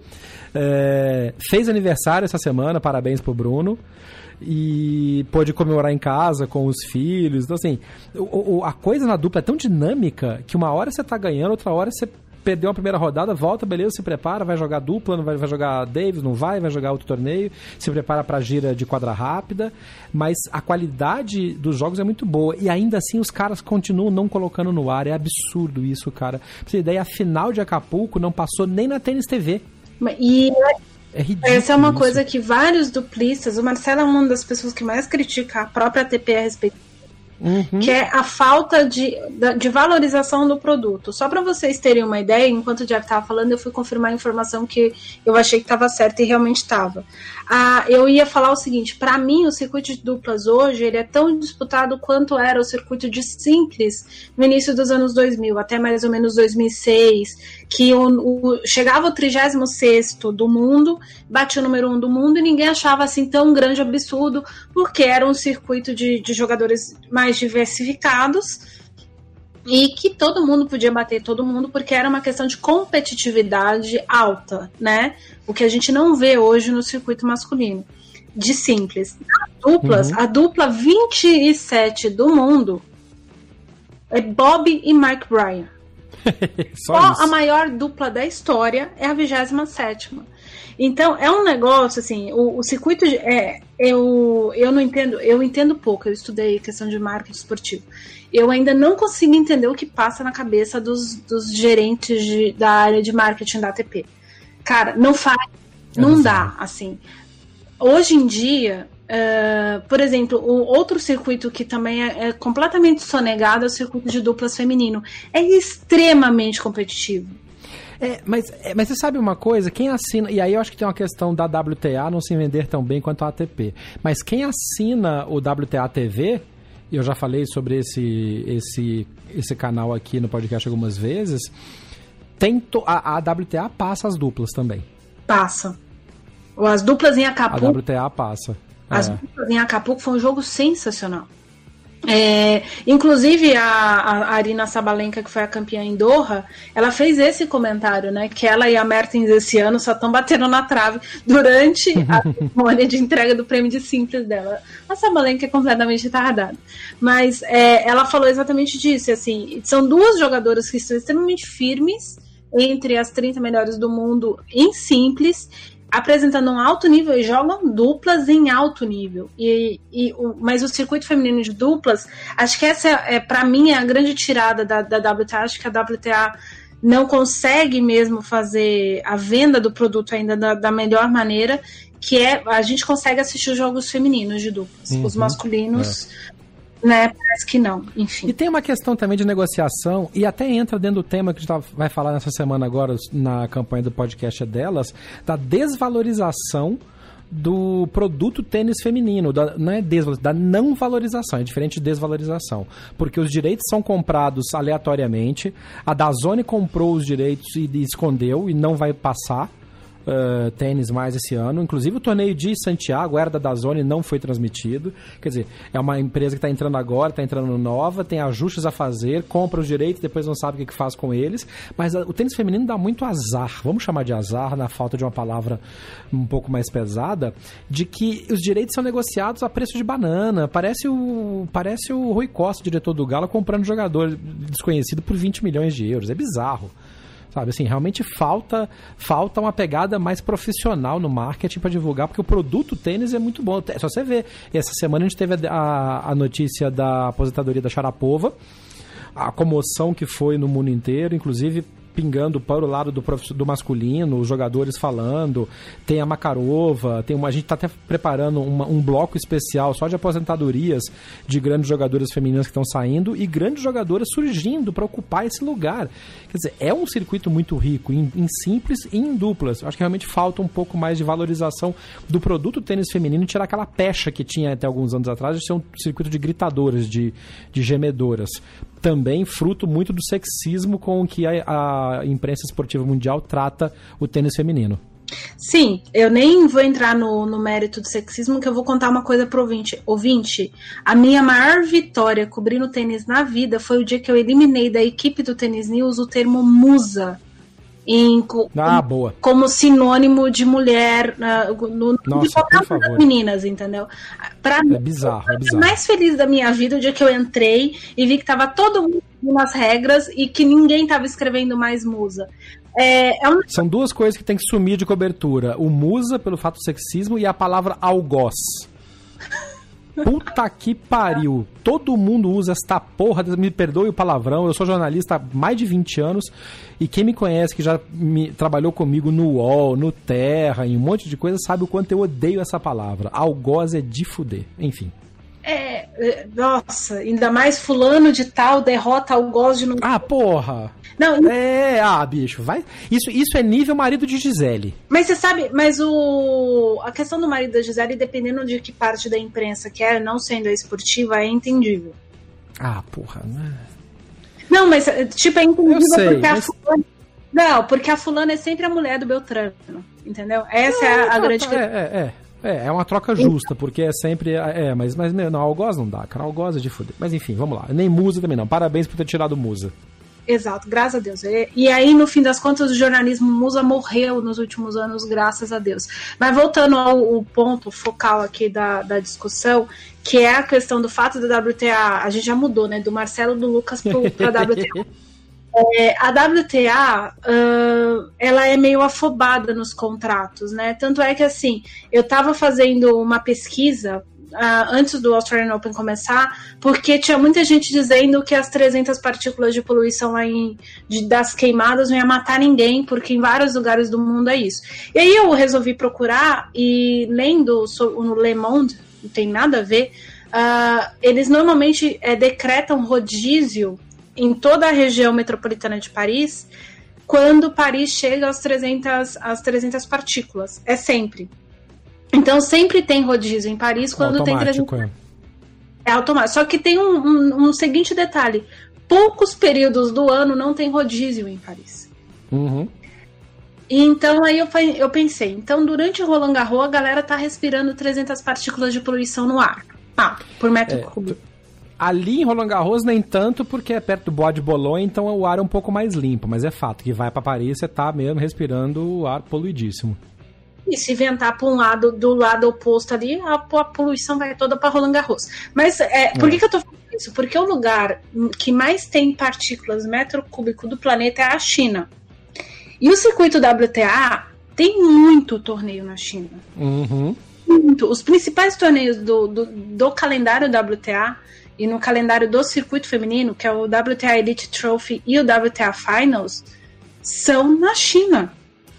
É, fez aniversário essa semana, parabéns pro Bruno. E pôde comemorar em casa com os filhos. Então, assim, o- o- a coisa na dupla é tão dinâmica que uma hora você tá ganhando, outra hora você perdeu a primeira rodada, volta, beleza, se prepara, vai jogar dupla, não vai, vai jogar Davis, não vai, vai jogar outro torneio, se prepara pra gira de quadra rápida, mas a qualidade dos jogos é muito boa e ainda assim os caras continuam não colocando no ar, é absurdo isso, cara. Pra você ter ideia, a final de Acapulco não passou nem na Tênis TV. E É ridículo. essa é uma isso. coisa que vários duplistas, o Marcelo é uma das pessoas que mais critica a própria ATP a respeito Uhum. que é a falta de, de valorização do produto. Só para vocês terem uma ideia, enquanto o Jeff estava falando, eu fui confirmar a informação que eu achei que estava certa e realmente estava. Ah, eu ia falar o seguinte: para mim, o circuito de duplas hoje ele é tão disputado quanto era o circuito de simples no início dos anos 2000, até mais ou menos 2006, que o, o- chegava o 36 do mundo, batia o número 1 do mundo e ninguém achava assim tão grande absurdo, porque era um circuito de, de jogadores mais diversificados e que todo mundo podia bater todo mundo, porque era uma questão de competitividade alta, né? O que a gente não vê hoje no circuito masculino. De simples. Duplas, Uhum. a dupla 27 do mundo é Bob e Mike Bryan. Só Só a maior dupla da história é a 27 Então, é um negócio, assim, o, o circuito. de- É, eu, eu não entendo, eu entendo pouco, eu estudei questão de marketing esportivo. Eu ainda não consigo entender o que passa na cabeça dos, dos gerentes de- da área de marketing da ATP. Cara, não faz, não Exato. dá, assim. Hoje em dia, eh, por exemplo, o outro circuito que também é, é completamente sonegado é o circuito de duplas feminino. É extremamente competitivo. É, mas, é, mas você sabe uma coisa? Quem assina. E aí eu acho que tem uma questão da WTA não se vender tão bem quanto a ATP. Mas quem assina o WTA TV, e eu já falei sobre esse, esse, esse canal aqui no podcast algumas vezes, tem a, a WTA passa as duplas também. Passa. As duplas em A Acapulco, WTA passa. as É. duplas em Acapulco foi um jogo sensacional. É, inclusive a, a Arina Sabalenka, que foi a campeã em Doha, ela fez esse comentário, né? Que ela e a Mertens esse ano só estão batendo na trave durante a cerimônia de entrega do prêmio de simples dela. A Sabalenka é completamente retardada. Mas é, ela falou exatamente disso. Assim, são duas jogadoras que estão extremamente firmes entre as 30 melhores do mundo em simples apresentando um alto nível e jogam duplas em alto nível. E, e o- mas o circuito feminino de duplas, acho que essa é, para mim é a grande tirada da, da WTA. Acho que a WTA não consegue mesmo fazer a venda do produto ainda da, da melhor maneira, que é a gente consegue assistir os jogos femininos de duplas. Uhum, Os masculinos né? Parece que não, enfim. E tem uma questão também de negociação, e até entra dentro do tema que a gente tá, vai falar nessa semana agora na campanha do podcast delas, da desvalorização do produto tênis feminino, da, não é da não valorização, é diferente de desvalorização, porque os direitos são comprados aleatoriamente, a Dazone comprou os direitos e, e escondeu e não vai passar, uh, tênis mais esse ano. Inclusive o torneio de Santiago, era da Dazone, não foi transmitido. Quer dizer, é uma empresa que está entrando agora, está entrando nova, tem ajustes a fazer, compra os direitos, depois não sabe o que, que faz com eles. Mas uh, o tênis feminino dá muito azar, vamos chamar de azar, na falta de uma palavra um pouco mais pesada, de que os direitos são negociados a preço de banana. Parece o, parece o Rui Costa, diretor do Galo, comprando jogador desconhecido por 20 milhões de euros. É bizarro. Sabe, assim, realmente falta falta uma pegada mais profissional no marketing para divulgar, porque o produto tênis é muito bom. Só você ver, essa semana a gente teve a, a notícia da aposentadoria da Sharapova, a comoção que foi no mundo inteiro, inclusive pingando para o lado do, do masculino, os jogadores falando, tem a Makarova, tem uma, a gente está até preparando uma, um bloco especial só de aposentadorias de grandes jogadoras femininas que estão saindo e grandes jogadoras surgindo para ocupar esse lugar. Quer dizer, é um circuito muito rico em, em simples e em duplas. Acho que realmente falta um pouco mais de valorização do produto tênis feminino tirar aquela pecha que tinha até alguns anos atrás de ser um circuito de gritadoras, de, de gemedoras também fruto muito do sexismo com que a, a imprensa esportiva mundial trata o tênis feminino. Sim, eu nem vou entrar no, no mérito do sexismo, que eu vou contar uma coisa pro ouvinte. Ouvinte, a minha maior vitória cobrindo tênis na vida foi o dia que eu eliminei da equipe do Tênis News o termo musa em, ah, boa. como sinônimo de mulher uh, no, Nossa, de das meninas, entendeu? Pra é mim, bizarro, é bizarro. mais feliz da minha vida o dia que eu entrei e vi que tava todo mundo nas regras e que ninguém tava escrevendo mais musa. É, é um... São duas coisas que tem que sumir de cobertura: o musa, pelo fato do sexismo, e a palavra algoz. Puta que pariu. Todo mundo usa esta porra, me perdoe o palavrão. Eu sou jornalista há mais de 20 anos e quem me conhece, que já me, trabalhou comigo no UOL, no Terra, em um monte de coisa, sabe o quanto eu odeio essa palavra. Algoz é de fuder. Enfim. É, é nossa, ainda mais fulano de tal derrota algoz de... Ah, porra! Não, é, ah, bicho, vai. Isso, isso é nível marido de Gisele. Mas você sabe, mas o a questão do marido da Gisele, dependendo de que parte da imprensa quer, não sendo a esportiva, é entendível. Ah, porra, né? Não, mas tipo é entendível sei, porque mas... a fulana, não, porque a fulana é sempre a mulher do Beltrano, entendeu? Essa é, é a, a grande é, é, é. É, é uma troca justa, porque é sempre. É, mas, mas não, algoz não dá, cara. Algoz é de fuder. Mas enfim, vamos lá. Nem musa também não. Parabéns por ter tirado musa. Exato, graças a Deus. E, e, aí, no fim das contas, o jornalismo musa morreu nos últimos anos, graças a Deus. Mas voltando ao, ao ponto focal aqui da, da discussão, que é a questão do fato da WTA, a gente já mudou, né? Do Marcelo do Lucas para a WTA. É, a WTA, uh, ela é meio afobada nos contratos, né? Tanto é que, assim, eu estava fazendo uma pesquisa uh, antes do Australian Open começar, porque tinha muita gente dizendo que as 300 partículas de poluição aí de, das queimadas não ia matar ninguém, porque em vários lugares do mundo é isso. E aí eu resolvi procurar e lendo no Le Monde, não tem nada a ver, uh, eles normalmente é, decretam rodízio em toda a região metropolitana de Paris quando Paris chega às 300, às 300 partículas. É sempre. Então sempre tem rodízio em Paris quando automático, tem 300. É. é automático. Só que tem um, um, um, seguinte detalhe: poucos períodos do ano não tem rodízio em Paris. Uhum. Então aí eu, eu pensei, então durante o Roland Garros a galera tá respirando 300 partículas de poluição no ar. Ah, por metro é, cúbico. Ali em Roland Garros nem tanto, porque é perto do Bois de Boulogne, então o ar é um pouco mais limpo. Mas é fato que vai para Paris, você tá mesmo respirando o ar poluidíssimo. E se ventar para um lado, do lado oposto ali, a, a poluição vai toda para Roland Garros. Mas é, por que, que eu tô falando isso? Porque o lugar que mais tem partículas metro cúbico do planeta é a China. E o circuito WTA tem muito torneio na China. Uhum. Muito. Os principais torneios do, do, do, calendário WTA e no calendário do circuito feminino, que é o WTA Elite Trophy e o WTA Finals, são na China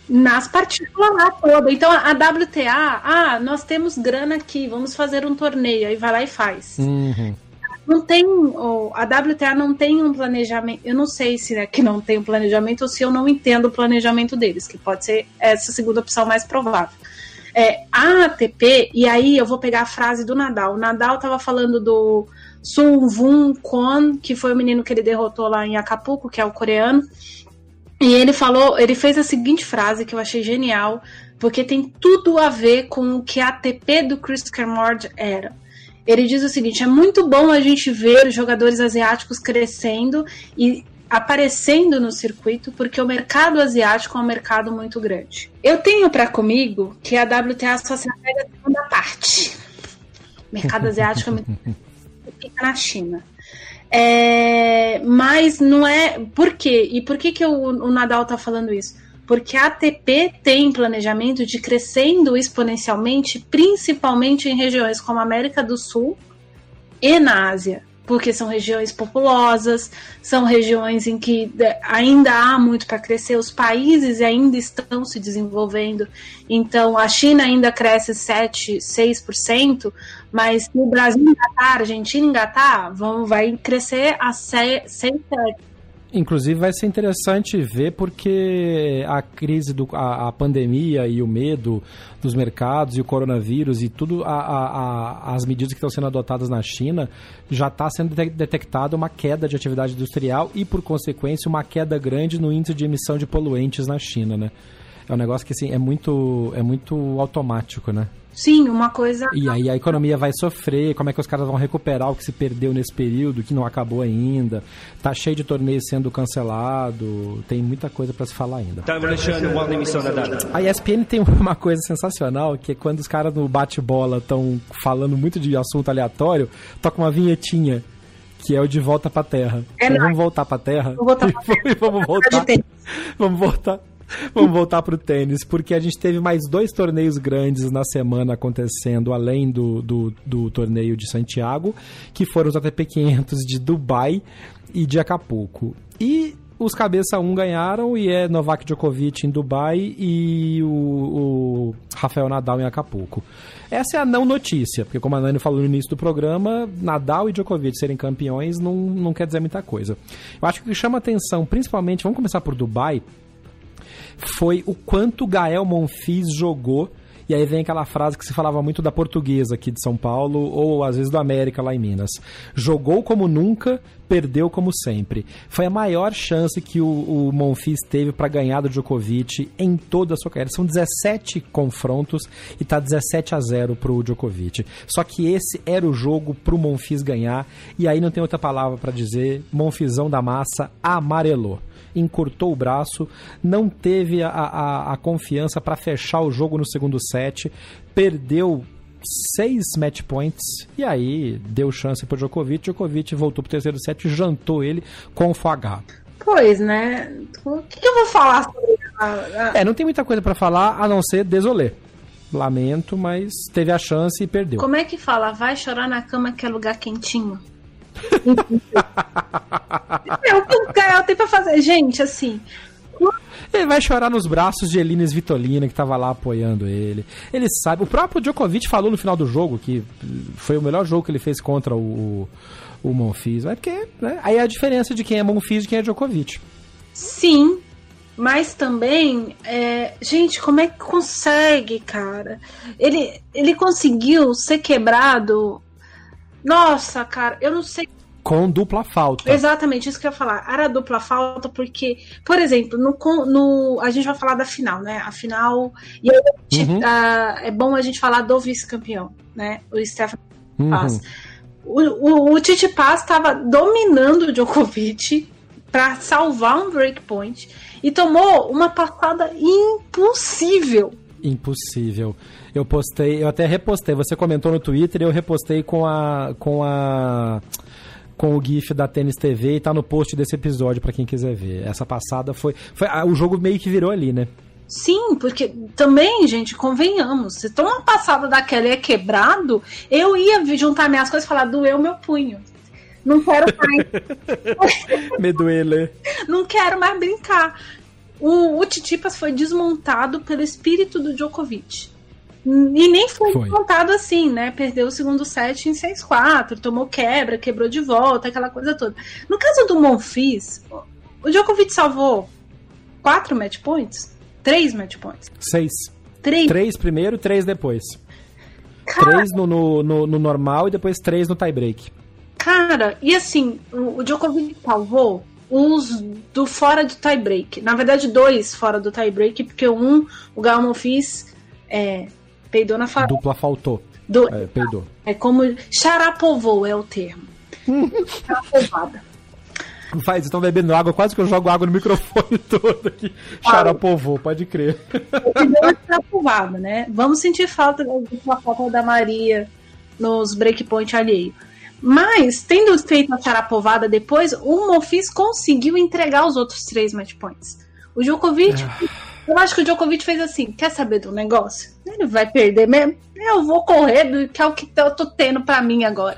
nas partículas lá toda. Então a WTA, ah, nós temos grana aqui, vamos fazer um torneio, aí vai lá e faz. Uhum. não tem. A WTA não tem um planejamento. Eu não sei se é que não tem um planejamento ou se eu não entendo o planejamento deles, que pode ser essa segunda opção mais provável. É, a ATP, e aí eu vou pegar a frase do Nadal. O Nadal estava falando do Sun Vun Kwon, que foi o menino que ele derrotou lá em Acapulco, que é o coreano. E ele falou, ele fez a seguinte frase que eu achei genial, porque tem tudo a ver com o que a ATP do Chris Kermord era. Ele diz o seguinte: é muito bom a gente ver os jogadores asiáticos crescendo e aparecendo no circuito, porque o mercado asiático é um mercado muito grande. Eu tenho para comigo que a WTA só se pega a segunda parte. O mercado asiático é fica na China. É, mas não é. Por quê? E por que, que o, o Nadal tá falando isso? Porque a ATP tem planejamento de crescendo exponencialmente, principalmente em regiões como a América do Sul e na Ásia porque são regiões populosas, são regiões em que é, ainda há muito para crescer, os países ainda estão se desenvolvendo. Então, a China ainda cresce 7, 6%, mas no Brasil engatar, Argentina engatar, vão, vai crescer a 6, 7%. Inclusive vai ser interessante ver porque a crise, do, a, a, pandemia e o medo dos mercados e o coronavírus e tudo, a, a, as medidas que estão sendo adotadas na China, já está sendo detectada uma queda de atividade industrial e, por consequência, uma queda grande no índice de emissão de poluentes na China, né? É um negócio que assim, é muito, é muito automático, né? Sim, uma coisa. E aí a economia vai sofrer, como é que os caras vão recuperar o que se perdeu nesse período, que não acabou ainda. Tá cheio de torneios sendo cancelado, tem muita coisa para se falar ainda. Tá a ESPN tem uma coisa sensacional, que é quando os caras no bate-bola estão falando muito de assunto aleatório, toca uma vinhetinha que é o de volta pra terra. É então, vamos voltar pra terra. Vou voltar pra terra. vamos voltar. vamos voltar. Vamos voltar pro tênis, porque a gente teve mais dois torneios grandes na semana acontecendo, além do, do, do torneio de Santiago, que foram os ATP 500 de Dubai e de Acapulco. E os cabeça 1 ganharam e é Novak Djokovic em Dubai e o, o, Rafael Nadal em Acapulco. Essa é a não notícia, porque como a Nani falou no início do programa, Nadal e Djokovic serem campeões não, não quer dizer muita coisa. Eu acho que o que chama atenção, principalmente, vamos começar por Dubai, foi o quanto Gael Monfils jogou. E aí vem aquela frase que se falava muito da portuguesa aqui de São Paulo, ou às vezes do América lá em Minas. Jogou como nunca, perdeu como sempre. Foi a maior chance que o, o teve para ganhar do Djokovic em toda a sua carreira. São 17 confrontos e tá 17 a 0 pro Djokovic. Só que esse era o jogo pro Monfils ganhar, e aí não tem outra palavra para dizer, Monfisão da massa amarelou encurtou o braço, não teve a, a, a confiança para fechar o jogo no segundo set, perdeu seis match points e aí deu chance pro Djokovic. Djokovic voltou pro terceiro set e jantou ele com o foie Pois, né? O que, que eu vou falar sobre a... É, não tem muita coisa para falar a não ser desolê. Lamento, mas teve a chance e perdeu. Como é que fala? Vai chorar na cama que é lugar quentinho? é o que o Gael tem pra fazer. Gente, assim. Ele vai chorar nos braços de Elines Vitolina, que tava lá apoiando ele. Ele sabe. O próprio Djokovic falou no final do jogo que foi o melhor jogo que ele fez contra o, o Monfils. É porque, né? Aí é a diferença de quem é Monfils e quem é Djokovic. Sim, mas também, é, gente, como é que consegue, cara? Ele, ele conseguiu ser quebrado nossa, cara, eu não sei. Com dupla falta. Exatamente, isso que eu ia falar. Era dupla falta porque, por exemplo, no, no a gente vai falar da final, né? A final. E aí, uhum. uh, é bom a gente falar do vice-campeão, né? O Stefan uhum. Paz. O, o, o Titi Paz estava dominando o Djokovic para salvar um breakpoint e tomou uma passada impossível. Impossível. Eu postei, eu até repostei. Você comentou no Twitter e eu repostei com a. com a. com o GIF da Tênis TV e tá no post desse episódio para quem quiser ver. Essa passada foi, foi. O jogo meio que virou ali, né? Sim, porque também, gente, convenhamos, se toma uma passada daquela e é quebrado, eu ia juntar minhas coisas e falar, doeu meu punho. Não quero mais. Me doele. Não quero mais brincar. O, o Titipas foi desmontado pelo espírito do Djokovic. E nem foi, Foi. contado assim, né? Perdeu o segundo set em 6-4, tomou quebra, quebrou de volta, aquela coisa toda. No caso do Monfils, o Djokovic salvou quatro match points? Três match points? Seis. Três? Três primeiro, três depois. Cara, Três no, no, no- no normal e depois três no tie-break. Cara, e assim, o, Djokovic salvou os do fora do tie-break. Na verdade, dois fora do tie-break, porque um, o Gael Monfils, é, peidou na fa... Dupla faltou. Do, É, peidou. é como... Charapovou é o termo. Charapovada. Faz, estão bebendo água, quase que eu jogo água no microfone todo aqui. Xarapovô, pode crer. Charapovada, né? Vamos sentir falta da falta da Maria nos breakpoint alheio. Mas, tendo feito a charapovada depois, o Monfils conseguiu entregar os outros três match points. O Djokovic, eu acho que o Djokovic fez assim: quer saber do negócio? Ele vai perder mesmo? Eu vou correr, do- que é o que eu tô tendo pra mim agora.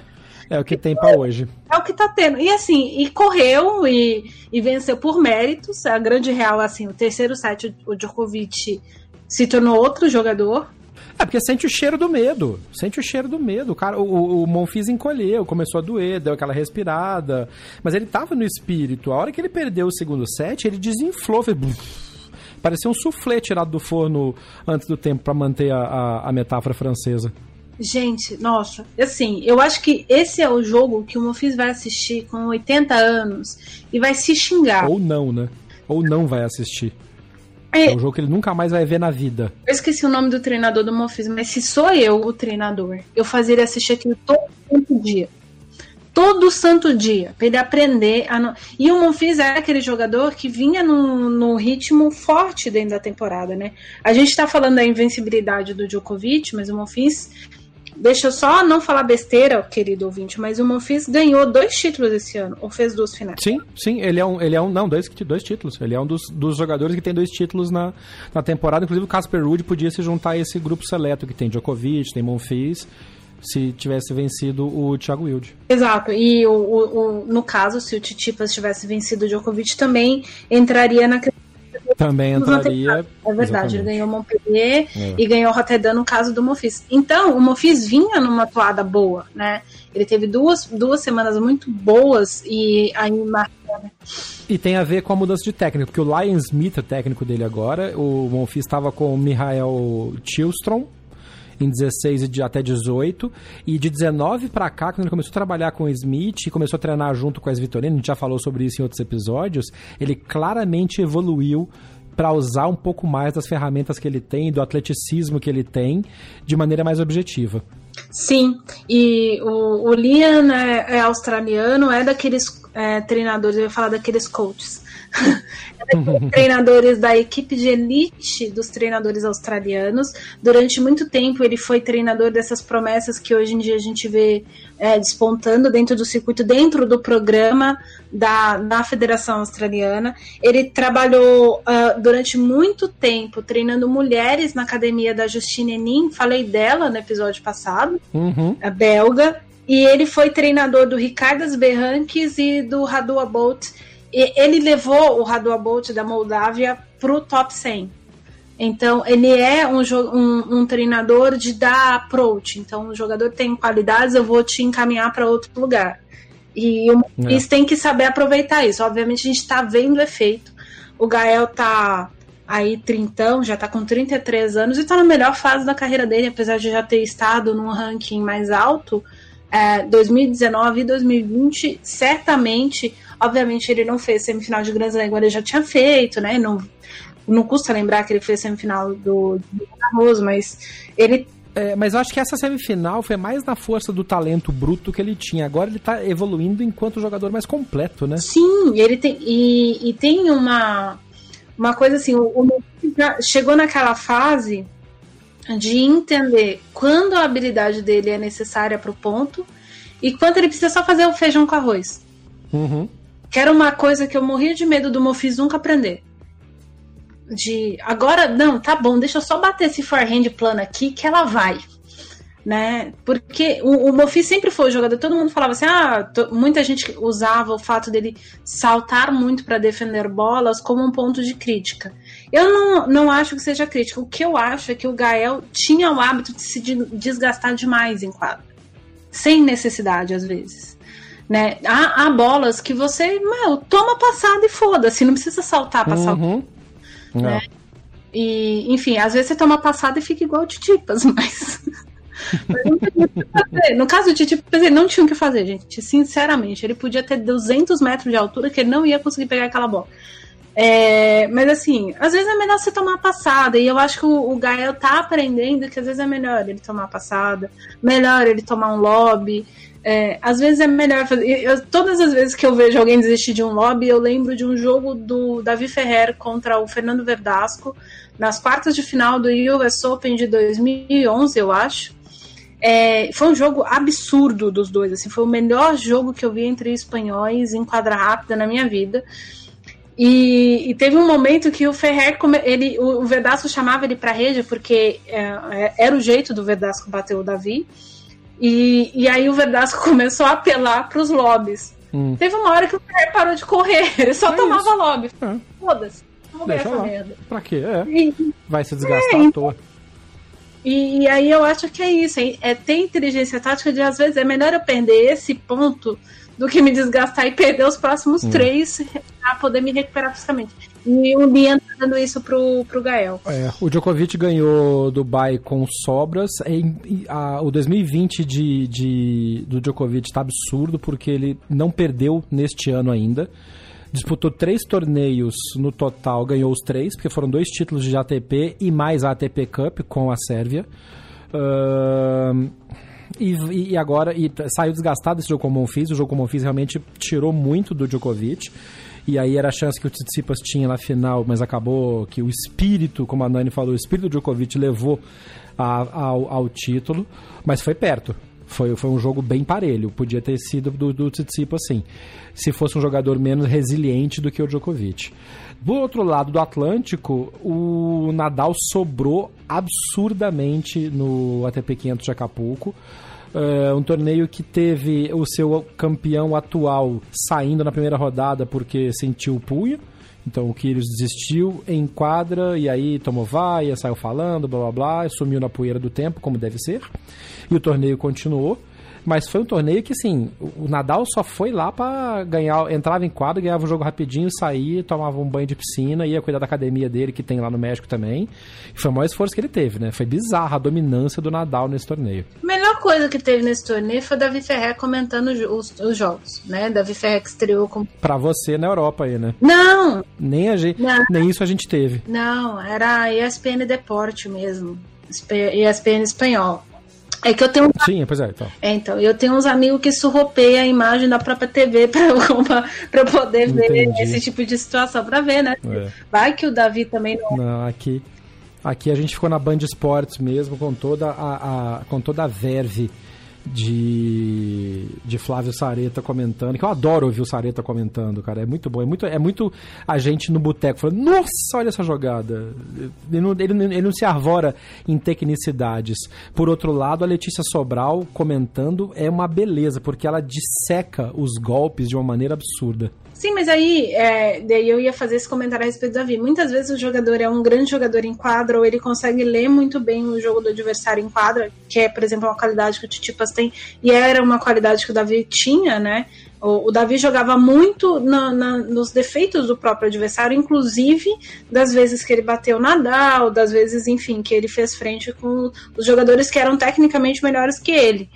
É o que tem pra hoje. É o que tá tendo. E assim, e correu e, e venceu por méritos. A grande real, assim, o terceiro set, o Djokovic se tornou outro jogador. É porque sente o cheiro do medo. Sente o cheiro do medo. O, cara, o, o Monfils encolheu, começou a doer, deu aquela respirada. Mas ele tava no espírito. A hora que ele perdeu o segundo set, ele desinflou. Fez... Parecia um soufflé tirado do forno antes do tempo, pra manter a, a, a metáfora francesa. Gente, nossa, assim, eu acho que esse é o jogo que o Monfils vai assistir com 80 anos e vai se xingar. Ou não, né? Ou não vai assistir. É É, um jogo que ele nunca mais vai ver na vida. eu esqueci o nome do treinador do Monfils, mas se sou eu o treinador, eu fazer ele assistir aquilo todo santo dia. Todo santo dia, pra ele aprender a não... E o Monfils era aquele jogador que vinha num, ritmo forte dentro da temporada, né? A gente tá falando da invencibilidade do Djokovic, mas o Monfils... Deixa eu só não falar besteira, querido ouvinte, mas o Monfils ganhou dois títulos esse ano, ou fez duas finais. Sim, sim, ele é um. Ele é um não, dois, dois títulos. Ele é um dos, dos jogadores que tem dois títulos na, na temporada. Inclusive o Casper Ruud podia se juntar a esse grupo seleto que tem Djokovic, tem Monfils, se tivesse vencido o Thiago Wilde. Exato, e o, o- o- no caso, se o Titipas tivesse vencido o Djokovic, também entraria na Também entraria. É verdade, Exatamente. ele ganhou Montpellier É. e ganhou Rotterdam no caso do Monfils. Então, o Monfils vinha numa toada boa, né? Ele teve duas, duas semanas muito boas e aí E tem a ver com a mudança de técnico, porque o Lion Smith, o técnico dele agora, o Monfils estava com o Mihael Tilstrom em 16 e de- até 18, e de 19 pra cá, quando ele começou a trabalhar com o Smith e começou a treinar junto com as Vitorinas, a gente já falou sobre isso em outros episódios, ele claramente evoluiu para usar um pouco mais das ferramentas que ele tem, do atleticismo que ele tem, de maneira mais objetiva. Sim, e o, o Liam é, é australiano, é daqueles é, treinadores, eu ia falar daqueles coaches. Treinadores da equipe de elite dos treinadores australianos. Durante muito tempo ele foi treinador dessas promessas que hoje em dia a gente vê é, despontando dentro do circuito, dentro do programa da, da Federação Australiana. Ele trabalhou ah, durante muito tempo treinando mulheres na academia da Justine Henin, falei dela no episódio passado Uhum. a belga, e ele foi treinador do Ricardas Berranques e do Radu Abolt. Ele levou o Radu da Moldávia pro top 100. Então, ele é um, um, um treinador de dar approach. Então, o jogador tem qualidades, eu vou te encaminhar para outro lugar. E o É. Luiz tem que saber aproveitar isso. Obviamente, a gente está vendo o efeito. O Gael tá aí trintão, já tá com 33 anos e tá na melhor fase da carreira dele, apesar de já ter estado num ranking mais alto. É, 2019 e 2020, certamente, obviamente ele não fez semifinal de Grand Slam, ele já tinha feito, né? Não, não custa lembrar que ele fez semifinal do, do Arroz, mas ele É, mas eu acho que essa semifinal foi mais na força do talento bruto que ele tinha. Agora ele tá evoluindo enquanto jogador mais completo, né? Sim, ele tem. E, e tem uma, uma coisa assim, o, o chegou naquela fase de entender quando a habilidade dele é necessária para o ponto e quando ele precisa só fazer o feijão com arroz. Uhum. Que era uma coisa que eu morria de medo do Mofis nunca aprender. De agora, não, tá bom, deixa eu só bater esse forehand plano aqui que ela vai. né? Porque o, o sempre foi o jogador, todo mundo falava assim, ah, muita gente usava o fato dele saltar muito para defender bolas como um ponto de crítica. Eu não, não acho que seja crítica. O que eu acho é que o Gael tinha o hábito de se desgastar demais em quadro. Sem necessidade, às vezes. Né? Há, há bolas que você, meu, toma passada e foda-se, não precisa saltar pra uhum. saltar. Né? E, enfim, às vezes você toma passada e fica igual o Titipas, mas. No caso do Titipas, ele não tinha o que fazer, gente. Sinceramente, ele podia ter 200 metros de altura que ele não ia conseguir pegar aquela bola. É, mas assim, às vezes é melhor você tomar passada. E eu acho que o, o Gael tá aprendendo que às vezes é melhor ele tomar passada, melhor ele tomar um lobby. É, às vezes é melhor fazer. Eu, todas as vezes que eu vejo alguém desistir de um lobby, eu lembro de um jogo do Davi Ferrer contra o Fernando Verdasco, nas quartas de final do US Open de 2011, eu acho. É, foi um jogo absurdo dos dois. Assim, foi o melhor jogo que eu vi entre espanhóis em quadra rápida na minha vida. E, e, teve um momento que o Ferrer, ele, o Verdasco chamava ele para rede porque é, é, era o jeito do Verdasco bater o Davi. E, e aí o Verdasco começou a apelar para os lobbies. Hum. Teve uma hora que o Ferrer parou de correr, ele só é tomava isso. lobby. É. Foda-se, vamos ver essa lá. merda. Pra quê? É. E, Vai se desgastar é, à toa. E, e, aí eu acho que é isso, é ter inteligência tática de às vezes é melhor eu perder esse ponto do que me desgastar e perder os próximos hum. três para poder me recuperar fisicamente. E o Lian tá dando isso pro, pro Gael. É, o Djokovic ganhou Dubai com sobras. E, a, o 2020 de, de, do Djokovic tá absurdo, porque ele não perdeu neste ano ainda. Disputou três torneios no total, ganhou os três, porque foram dois títulos de ATP e mais a ATP Cup com a Sérvia. Uh, e, e, agora e saiu desgastado esse jogo com o Monfils. O jogo com o Monfils realmente tirou muito do Djokovic. E aí era a chance que o Tsitsipas tinha na final, mas acabou que o espírito, como a Nani falou, o espírito do Djokovic levou a, ao, ao título, mas foi perto. Foi, foi um jogo bem parelho. Podia ter sido do, do Tsitsipas, sim. Se fosse um jogador menos resiliente do que o Djokovic. Do outro lado do Atlântico, o Nadal sobrou absurdamente no ATP 500 de Acapulco. Uh, um torneio que teve o seu campeão atual saindo na primeira rodada porque sentiu o punho. Então o Kyrgios desistiu em quadra e aí tomou vaia, saiu falando, blá blá blá, sumiu na poeira do tempo, como deve ser. E o torneio continuou. Mas foi um torneio que, assim, o Nadal só foi lá para ganhar, entrava em quadro, ganhava o jogo rapidinho, saía, tomava um banho de piscina, ia cuidar da academia dele, que tem lá no México também. E foi o maior esforço que ele teve, né? Foi bizarra a dominância do Nadal nesse torneio. A melhor coisa que teve nesse torneio foi o Davi Ferrer comentando os, os jogos, né? Davi Ferrer que estreou com. Pra você na Europa aí, né? Não! Nem, a gente, Não. nem isso a gente teve. Não, era ESPN Deporte mesmo. ESPN espanhol. É que eu tenho. Sim, pois é, então. É, então. Eu tenho uns amigos que surropeiam a imagem da própria TV pra eu, poder Entendi. ver esse tipo de situação, pra ver, né? É. Vai que o Davi também não. Não, aqui. Aqui a gente ficou na Band Esportes mesmo, com toda a, a com toda a verve de, de Flávio Sareta comentando, que eu adoro ouvir o Sareta comentando, cara. É muito bom. É muito, é muito a gente no boteco falando, nossa, olha essa jogada. Ele não, ele, ele não se arvora em tecnicidades. Por outro lado, a Letícia Sobral comentando é uma beleza, porque ela disseca os golpes de uma maneira absurda. Sim, mas aí é, daí eu ia fazer esse comentário a respeito do Davi. Muitas vezes o jogador é um grande jogador em quadra, ou ele consegue ler muito bem o jogo do adversário em quadra, que é, por exemplo, uma qualidade que o Titipas tem, e era uma qualidade que o Davi tinha, né? O, o Davi jogava muito na, na, nos defeitos do próprio adversário, inclusive das vezes que ele bateu Nadal, das vezes, enfim, que ele fez frente com os jogadores que eram tecnicamente melhores que ele.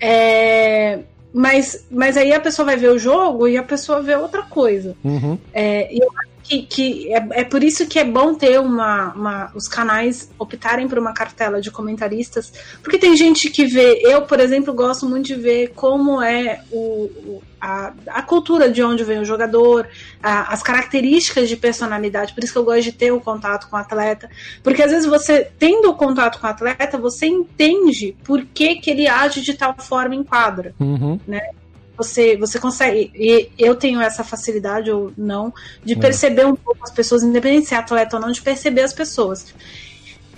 É, mas, mas aí a pessoa vai ver o jogo e a pessoa vê outra coisa. Uhum. É, e eu acho que, que é, é por isso que é bom ter uma, uma, os canais optarem por uma cartela de comentaristas, porque tem gente que vê, eu, por exemplo, gosto muito de ver como é o, o a, a cultura de onde vem o jogador, a, as características de personalidade, por isso que eu gosto de ter o contato com o atleta, porque às vezes você, tendo o contato com o atleta, você entende por que, que ele age de tal forma em quadra, uhum. né? você, você consegue, e eu tenho essa facilidade ou não, de é. perceber um pouco as pessoas, independente se é atleta ou não, de perceber as pessoas.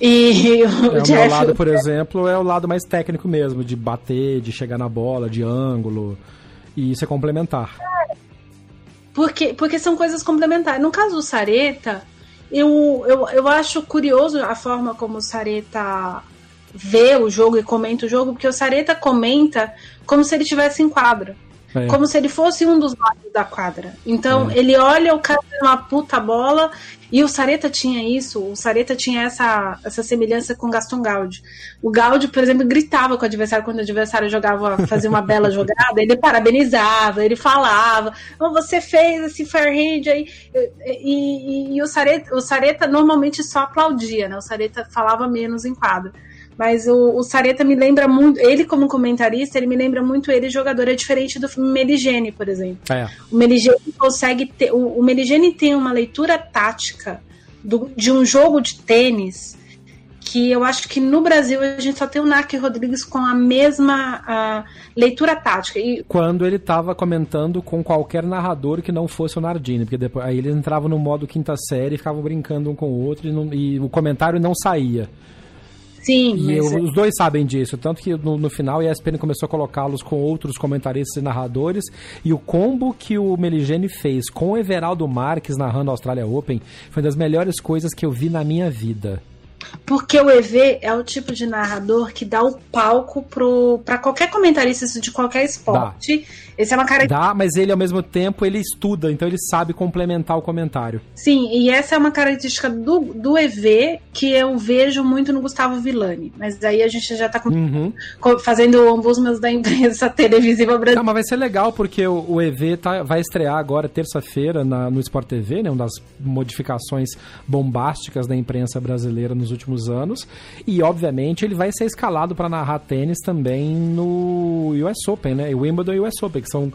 E o, é, Jeff... o meu lado, por exemplo, é o lado mais técnico mesmo, de bater, de chegar na bola, de ângulo. E isso é complementar. Porque, porque são coisas complementares. No caso do Sareta, eu, eu, eu acho curioso a forma como o Sareta vê o jogo e comenta o jogo, porque o Sareta comenta como se ele tivesse em quadra. É. Como se ele fosse um dos lados da quadra. Então, é. ele olha o cara uma puta bola e o Sareta tinha isso, o Sareta tinha essa, essa semelhança com o Gaston Gaudi. O Gaudi, por exemplo, gritava com o adversário quando o adversário jogava, fazia uma bela jogada, ele parabenizava, ele falava, oh, você fez esse fair hand aí. E, e, e o, Sareta, o Sareta normalmente só aplaudia, né? O Sareta falava menos em quadro. Mas o, o Sareta me lembra muito, ele como comentarista, ele me lembra muito ele jogador, é diferente do Meligene, por exemplo. É. O Meligene consegue ter, o, o Meligene tem uma leitura tática do, de um jogo de tênis que eu acho que no Brasil a gente só tem o Narc Rodrigues com a mesma a, leitura tática. E... Quando ele estava comentando com qualquer narrador que não fosse o Nardini, porque depois aí eles entravam no modo quinta série, ficavam brincando um com o outro e, não, e o comentário não saía. Sim. E eu, é os dois sabem disso. Tanto que no, no final a ESPN começou a colocá-los com outros comentaristas e narradores. E o combo que o Meligeni fez com o Everaldo Marques narrando a Australia Open foi uma das melhores coisas que eu vi na minha vida. Porque o EV é o tipo de narrador que dá o palco para qualquer comentarista de qualquer esporte. Dá. Esse é uma característica. Dá, mas ele ao mesmo tempo ele estuda, então ele sabe complementar o comentário. Sim, e essa é uma característica do, do EV que eu vejo muito no Gustavo Villani. Mas aí a gente já tá com, uhum. fazendo ombusmas da imprensa televisiva brasileira. Não, mas vai ser legal porque o, o EV tá, vai estrear agora terça-feira no Sport TV, né? Uma das modificações bombásticas da imprensa brasileira nos últimos anos. E obviamente ele vai ser escalado para narrar tênis também no US Open, né? O Wimbledon e o US Open que são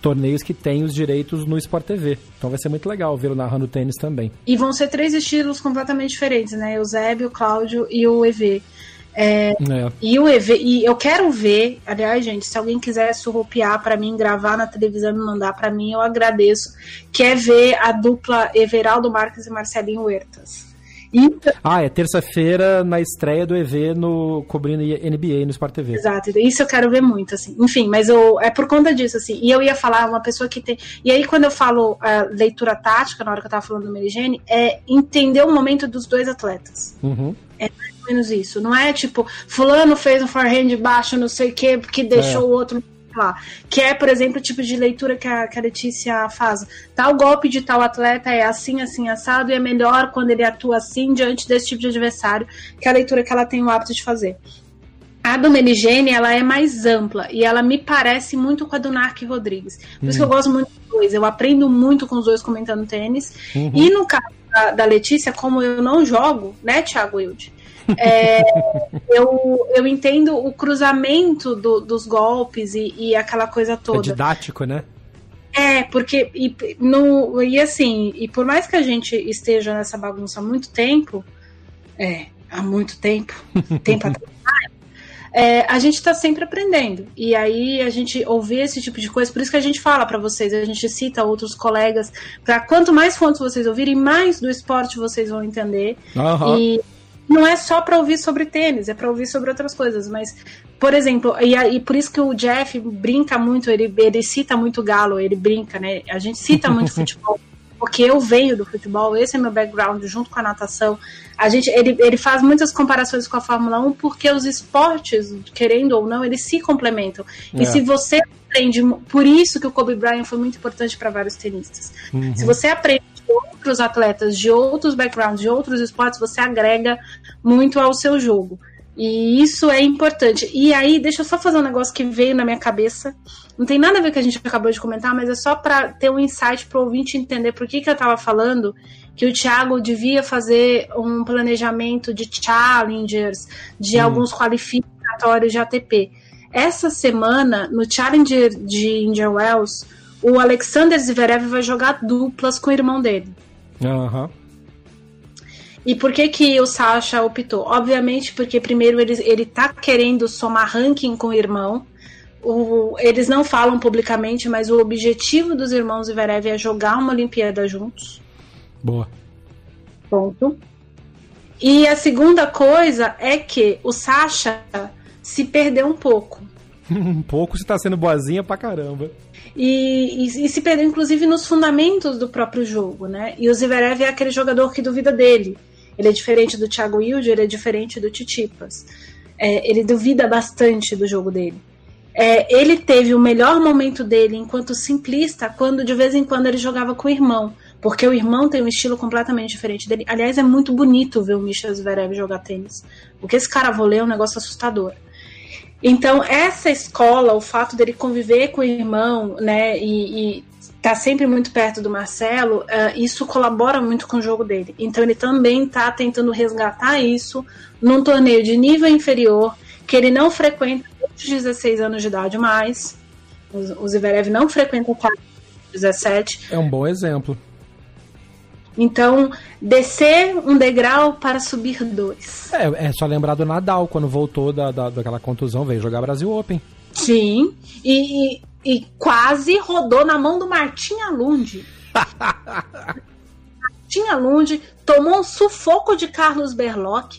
torneios que têm os direitos no Sport TV. Então vai ser muito legal vê-lo narrando tênis também. E vão ser três estilos completamente diferentes, né? O Zeb, o Cláudio e o EV. É, é. E o EV, e eu quero ver, aliás, gente, se alguém quiser surrupiar para mim, gravar na televisão e mandar para mim, eu agradeço. Quer ver a dupla Everaldo Marques e Marcelinho Huertas. Então, ah, é terça-feira na estreia do EV no cobrindo NBA no Sport TV. Exato, isso eu quero ver muito, assim. Enfim, mas eu, é por conta disso, assim. E eu ia falar uma pessoa que tem. E aí, quando eu falo uh, leitura tática, na hora que eu tava falando do Merigene, é entender o momento dos dois atletas. Uhum. É mais ou menos isso. Não é tipo, fulano fez um forehand baixo, não sei o quê, porque deixou é. o outro lá. Que é, por exemplo, o tipo de leitura que a, que a Letícia faz. Tal golpe de tal atleta é assim, assim, assado, e é melhor quando ele atua assim diante desse tipo de adversário, que é a leitura que ela tem o hábito de fazer. A do Meligene, ela é mais ampla e ela me parece muito com a do Narc Rodrigues. Por uhum. isso que eu gosto muito dos dois. Eu aprendo muito com os dois comentando tênis. Uhum. E no caso da, da, Letícia, como eu não jogo, né, Thiago Wilde? É, eu, eu entendo o cruzamento do, dos golpes e, e, aquela coisa toda. É didático, né? É, porque e, no, e assim, e por mais que a gente esteja nessa bagunça há muito tempo, é, há muito tempo, tempo atrás, é, a gente está sempre aprendendo. E aí a gente ouvir esse tipo de coisa, por isso que a gente fala para vocês, a gente cita outros colegas, para quanto mais fontes vocês ouvirem, mais do esporte vocês vão entender. Uhum. E não é só para ouvir sobre tênis, é para ouvir sobre outras coisas. Mas, por exemplo, e, e, por isso que o Jeff brinca muito, ele, ele cita muito Galo, ele brinca, né? A gente cita muito futebol, porque eu venho do futebol, esse é meu background, junto com a natação. A gente, ele, ele faz muitas comparações com a Fórmula 1, porque os esportes, querendo ou não, eles se complementam. É. E se você aprende, por isso que o Kobe Bryant foi muito importante para vários tenistas. Uhum. Se você aprende outros atletas de outros backgrounds, de outros esportes, você agrega muito ao seu jogo. E isso é importante. E aí, deixa eu só fazer um negócio que veio na minha cabeça. Não tem nada a ver com o que a gente acabou de comentar, mas é só para ter um insight para o ouvinte entender por que, que eu estava falando que o Thiago devia fazer um planejamento de challengers, de hum. alguns qualificatórios de ATP. Essa semana, no Challenger de Indian Wells, o Alexander Zverev vai jogar duplas com o irmão dele. Uhum. E por que que o Sasha optou? Obviamente porque primeiro ele, ele tá querendo somar ranking com o irmão. O, eles não falam publicamente, mas o objetivo dos irmãos Zverev é jogar uma Olimpíada juntos. Boa. Ponto. E a segunda coisa é que o Sasha se perdeu um pouco. um pouco se tá sendo boazinha pra caramba. E, e, e, se perdeu, inclusive, nos fundamentos do próprio jogo, né? E o Zverev é aquele jogador que duvida dele. Ele é diferente do Thiago Wilde, ele é diferente do Titipas. É, ele duvida bastante do jogo dele. É, ele teve o melhor momento dele enquanto simplista quando de vez em quando ele jogava com o irmão. Porque o irmão tem um estilo completamente diferente dele. Aliás, é muito bonito ver o Michel Zverev jogar tênis. O que esse cara vôlei é um negócio assustador. Então, essa escola, o fato dele conviver com o irmão, né, e, estar tá sempre muito perto do Marcelo, uh, isso colabora muito com o jogo dele. Então, ele também está tentando resgatar isso num torneio de nível inferior, que ele não frequenta desde 16 anos de idade mais. O Zverev não frequenta o 17. É um bom exemplo. Então, descer um degrau para subir dois. É, é só lembrar do Nadal, quando voltou da, da, daquela contusão, veio jogar Brasil Open. Sim, e, e, quase rodou na mão do Martim Alund. Martim Alund tomou um sufoco de Carlos Berloc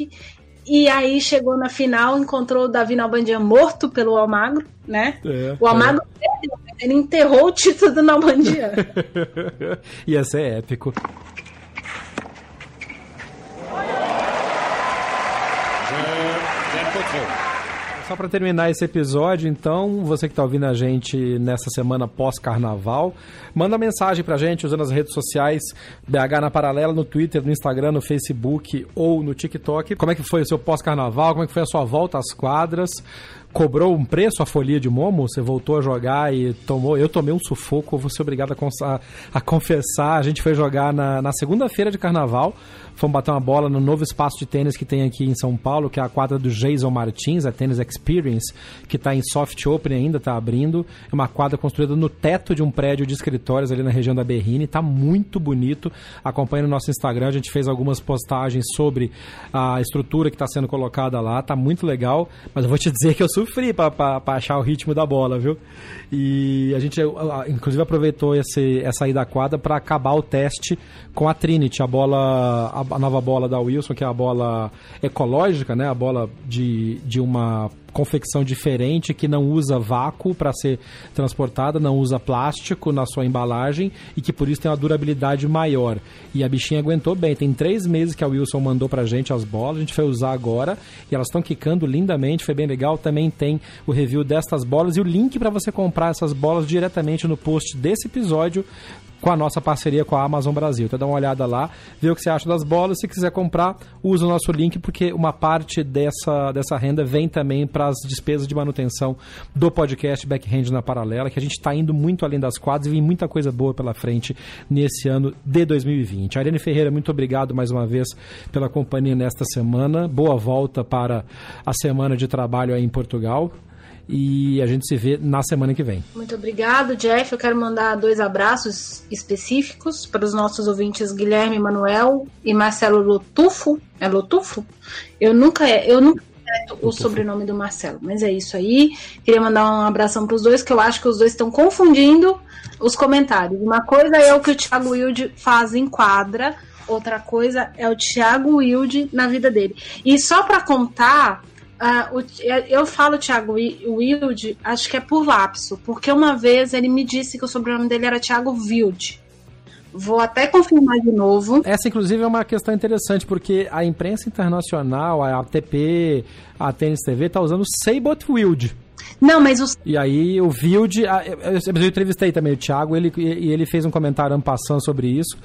e aí chegou na final, encontrou o Davi Nalbandian morto pelo Almagro, né? É, o Almagro é. ele enterrou o título do Nalbandian. Ia ser épico. Só para terminar esse episódio, então, você que está ouvindo a gente nessa semana pós-carnaval, manda mensagem para a gente usando as redes sociais BH na Paralela, no Twitter, no Instagram, no Facebook ou no TikTok. Como é que foi o seu pós-carnaval? Como é que foi a sua volta às quadras? cobrou um preço a folia de Momo? Você voltou a jogar e tomou. Eu tomei um sufoco, vou ser obrigado a, a, confessar. A gente foi jogar na, na segunda-feira de carnaval. Fomos bater uma bola no novo espaço de tênis que tem aqui em São Paulo, que é a quadra do Jason Martins, a Tênis Experience, que está em soft open ainda, está abrindo. É uma quadra construída no teto de um prédio de escritórios ali na região da Berrine. Está muito bonito. Acompanhe no nosso Instagram, a gente fez algumas postagens sobre a estrutura que está sendo colocada lá. Está muito legal, mas eu vou te dizer que eu sofri para achar o ritmo da bola, viu? E a gente, inclusive, aproveitou esse, essa ida da quadra para acabar o teste com a Trinity, a bola, a nova bola da Wilson, que é a bola ecológica, né? A bola de, de uma confecção diferente que não usa vácuo para ser transportada, não usa plástico na sua embalagem e que por isso tem uma durabilidade maior. E a bichinha aguentou bem. Tem três meses que a Wilson mandou pra gente as bolas, a gente foi usar agora e elas estão quicando lindamente, foi bem legal. Também tem o review destas bolas e o link para você comprar essas bolas diretamente no post desse episódio com a nossa parceria com a Amazon Brasil. Então dá uma olhada lá, vê o que você acha das bolas. Se quiser comprar, usa o nosso link, porque uma parte dessa, dessa renda vem também para as despesas de manutenção do podcast Backhand na Paralela, que a gente está indo muito além das quadras e vem muita coisa boa pela frente nesse ano de 2020. Ariane Ferreira, muito obrigado mais uma vez pela companhia nesta semana. Boa volta para a semana de trabalho aí em Portugal e a gente se vê na semana que vem. Muito obrigado, Jeff. Eu quero mandar dois abraços específicos para os nossos ouvintes Guilherme Manuel e Marcelo Lotufo. É Lotufo? Eu nunca eu nunca o sobrenome do Marcelo, mas é isso aí. Queria mandar um abração para os dois, que eu acho que os dois estão confundindo os comentários. Uma coisa é o que o Thiago Wilde faz em quadra, outra coisa é o Thiago Wilde na vida dele. E só para contar, Uh, o, eu falo Thiago Wilde, acho que é por lapso, porque uma vez ele me disse que o sobrenome dele era Thiago Wilde. Vou até confirmar de novo. Essa, inclusive, é uma questão interessante, porque a imprensa internacional, a ATP, a Tênis TV, está usando Seibot Wilde. Não, mas os... E aí o Vilde, eu, entrevistei também o Thiago, ele, e ele fez um comentário passando sobre isso.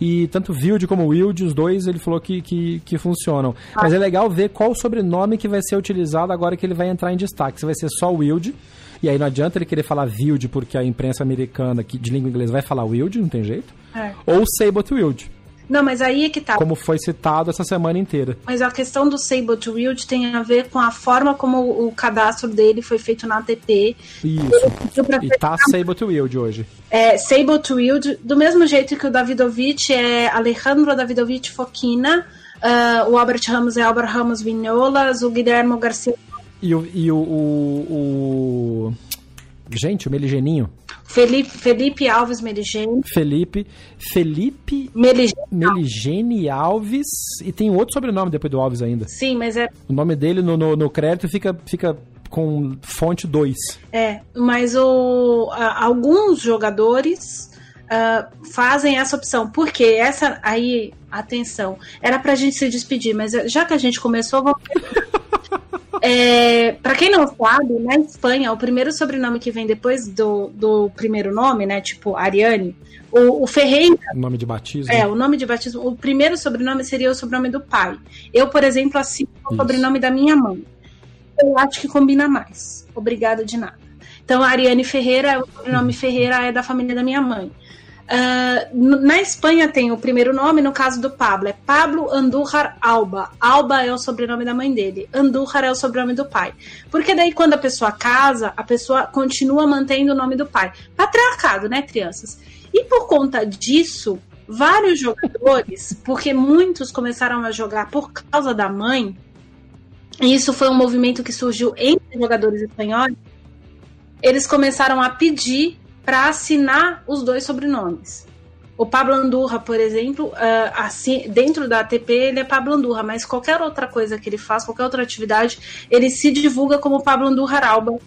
E tanto o Vilde como o Wilde, os dois, ele falou que, que, que funcionam. Ah. Mas é legal ver qual o sobrenome que vai ser utilizado agora que ele vai entrar em destaque. Se vai ser só o Wilde, e aí não adianta ele querer falar Wilde, porque a imprensa americana que, de língua inglesa vai falar Wilde, não tem jeito. É. Ou Sabot Wilde. Não, mas aí é que tá. Como foi citado essa semana inteira. Mas a questão do Sable to Wield tem a ver com a forma como o cadastro dele foi feito na ATP. Isso. E tá Sable to Wield hoje. É, Sable to Wield, do mesmo jeito que o Davidovich é Alejandro Davidovich Foquina, uh, o Albert Ramos é Albert Ramos Vinholas, o Guilherme Garcia. E o. E o, o, o... Gente, o Meligeninho. Felipe, Felipe Alves Meligene. Felipe. Felipe Meligene. Meligene Alves. E tem outro sobrenome depois do Alves ainda. Sim, mas é. O nome dele no, no, no crédito fica, fica com fonte 2. É, mas o, a, alguns jogadores uh, fazem essa opção. Porque essa aí, atenção, era pra gente se despedir, mas já que a gente começou, vamos. É, para quem não sabe, na Espanha, o primeiro sobrenome que vem depois do, do primeiro nome, né? Tipo Ariane, o, o Ferreira. O nome de batismo. É, o nome de batismo. O primeiro sobrenome seria o sobrenome do pai. Eu, por exemplo, assino o sobrenome da minha mãe. Eu acho que combina mais. Obrigada de nada. Então, Ariane Ferreira, o sobrenome Ferreira é da família da minha mãe. Uh, na Espanha tem o primeiro nome, no caso do Pablo, é Pablo Andújar Alba. Alba é o sobrenome da mãe dele, Andújar é o sobrenome do pai. Porque daí, quando a pessoa casa, a pessoa continua mantendo o nome do pai. Patriarcado, né, crianças? E por conta disso, vários jogadores, porque muitos começaram a jogar por causa da mãe, e isso foi um movimento que surgiu entre jogadores espanhóis, eles começaram a pedir para assinar os dois sobrenomes. O Pablo Andurra, por exemplo, uh, assim, dentro da ATP ele é Pablo Andurra, mas qualquer outra coisa que ele faz, qualquer outra atividade, ele se divulga como Pablo Andurra Alba.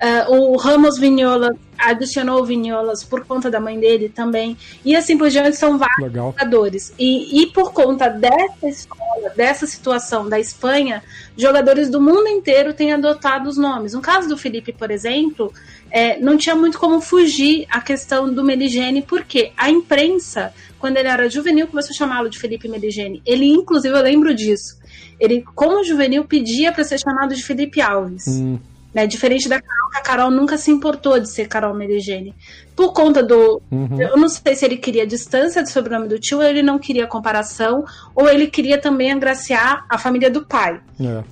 Uh, o Ramos Vinholas adicionou Vinholas por conta da mãe dele também. E assim por diante, são vários Legal. jogadores. E, e por conta dessa escola, dessa situação da Espanha, jogadores do mundo inteiro têm adotado os nomes. No caso do Felipe, por exemplo, é, não tinha muito como fugir a questão do Meligene, porque a imprensa, quando ele era juvenil, começou a chamá-lo de Felipe Meligene. Ele, inclusive, eu lembro disso. Ele, como juvenil, pedia para ser chamado de Felipe Alves. Hum. Né, diferente da Carol, a Carol nunca se importou de ser Carol Meligene. Por conta do. Uhum. Eu não sei se ele queria distância do sobrenome do tio, ou ele não queria comparação, ou ele queria também agraciar a família do pai. É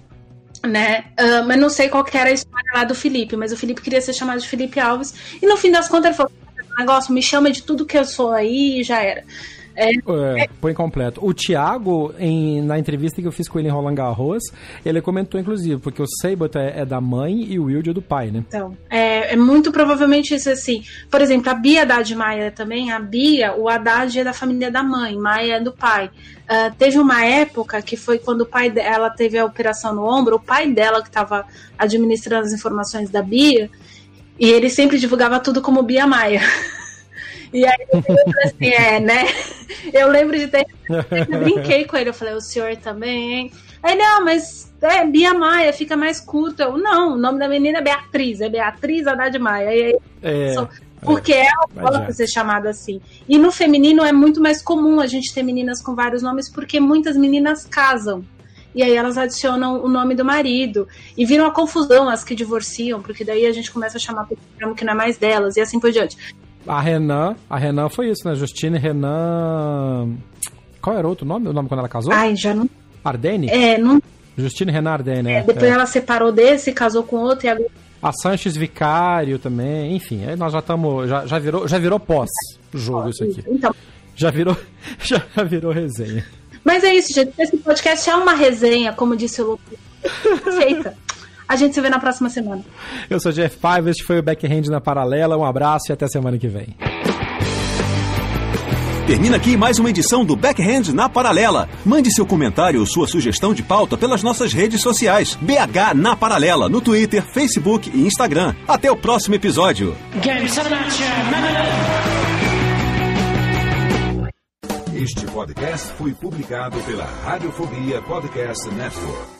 né? Uh, mas não sei qual que era a história lá do Felipe, mas o Felipe queria ser chamado de Felipe Alves. E no fim das contas ele falou: negócio, me chama de tudo que eu sou aí e já era. É, é, põe completo. O Thiago, em, na entrevista que eu fiz com ele em Roland Garros, ele comentou, inclusive, porque o Seibot é, é, da mãe e o Wilde é do pai, né? Então, é, é, muito provavelmente isso assim. Por exemplo, a Bia Haddad Maia também, a Bia, o Haddad é da família da mãe, Maia é do pai. Uh, teve uma época que foi quando o pai dela teve a operação no ombro, o pai dela que estava administrando as informações da Bia, e ele sempre divulgava tudo como Bia Maia. E aí eu falei assim, é, né? Eu lembro de ter. Eu brinquei com ele, eu falei, o senhor também, hein? Aí, não, mas é Bia Maia, fica mais curto. Eu, não, o nome da menina é Beatriz, é Beatriz Haddad Maia. E aí, é, sou, porque é, ela pra ser chamada assim. E no feminino é muito mais comum a gente ter meninas com vários nomes, porque muitas meninas casam. E aí elas adicionam o nome do marido. E viram a confusão as que divorciam, porque daí a gente começa a chamar pelo que não é mais delas, e assim por diante. A Renan, a Renan foi isso, né? Justine Renan. Qual era o outro nome? O nome quando ela casou? Ai, já não. Ardenne? É, não. Justine Renan Ardenne, é. Depois é. ela separou desse, casou com outro e agora. A Sanches Vicário também, enfim, aí nós já estamos. Já, já, virou, já virou pós-jogo isso aqui. Então. Já virou, já virou resenha. Mas é isso, gente. Esse podcast é uma resenha, como disse o Lucas. Feita. A gente se vê na próxima semana. Eu sou Jeff Paiva, este foi o Backhand na Paralela. Um abraço e até semana que vem. Termina aqui mais uma edição do Backhand na Paralela. Mande seu comentário ou sua sugestão de pauta pelas nossas redes sociais. BH na Paralela, no Twitter, Facebook e Instagram. Até o próximo episódio. Este podcast foi publicado pela Radiofobia Podcast Network.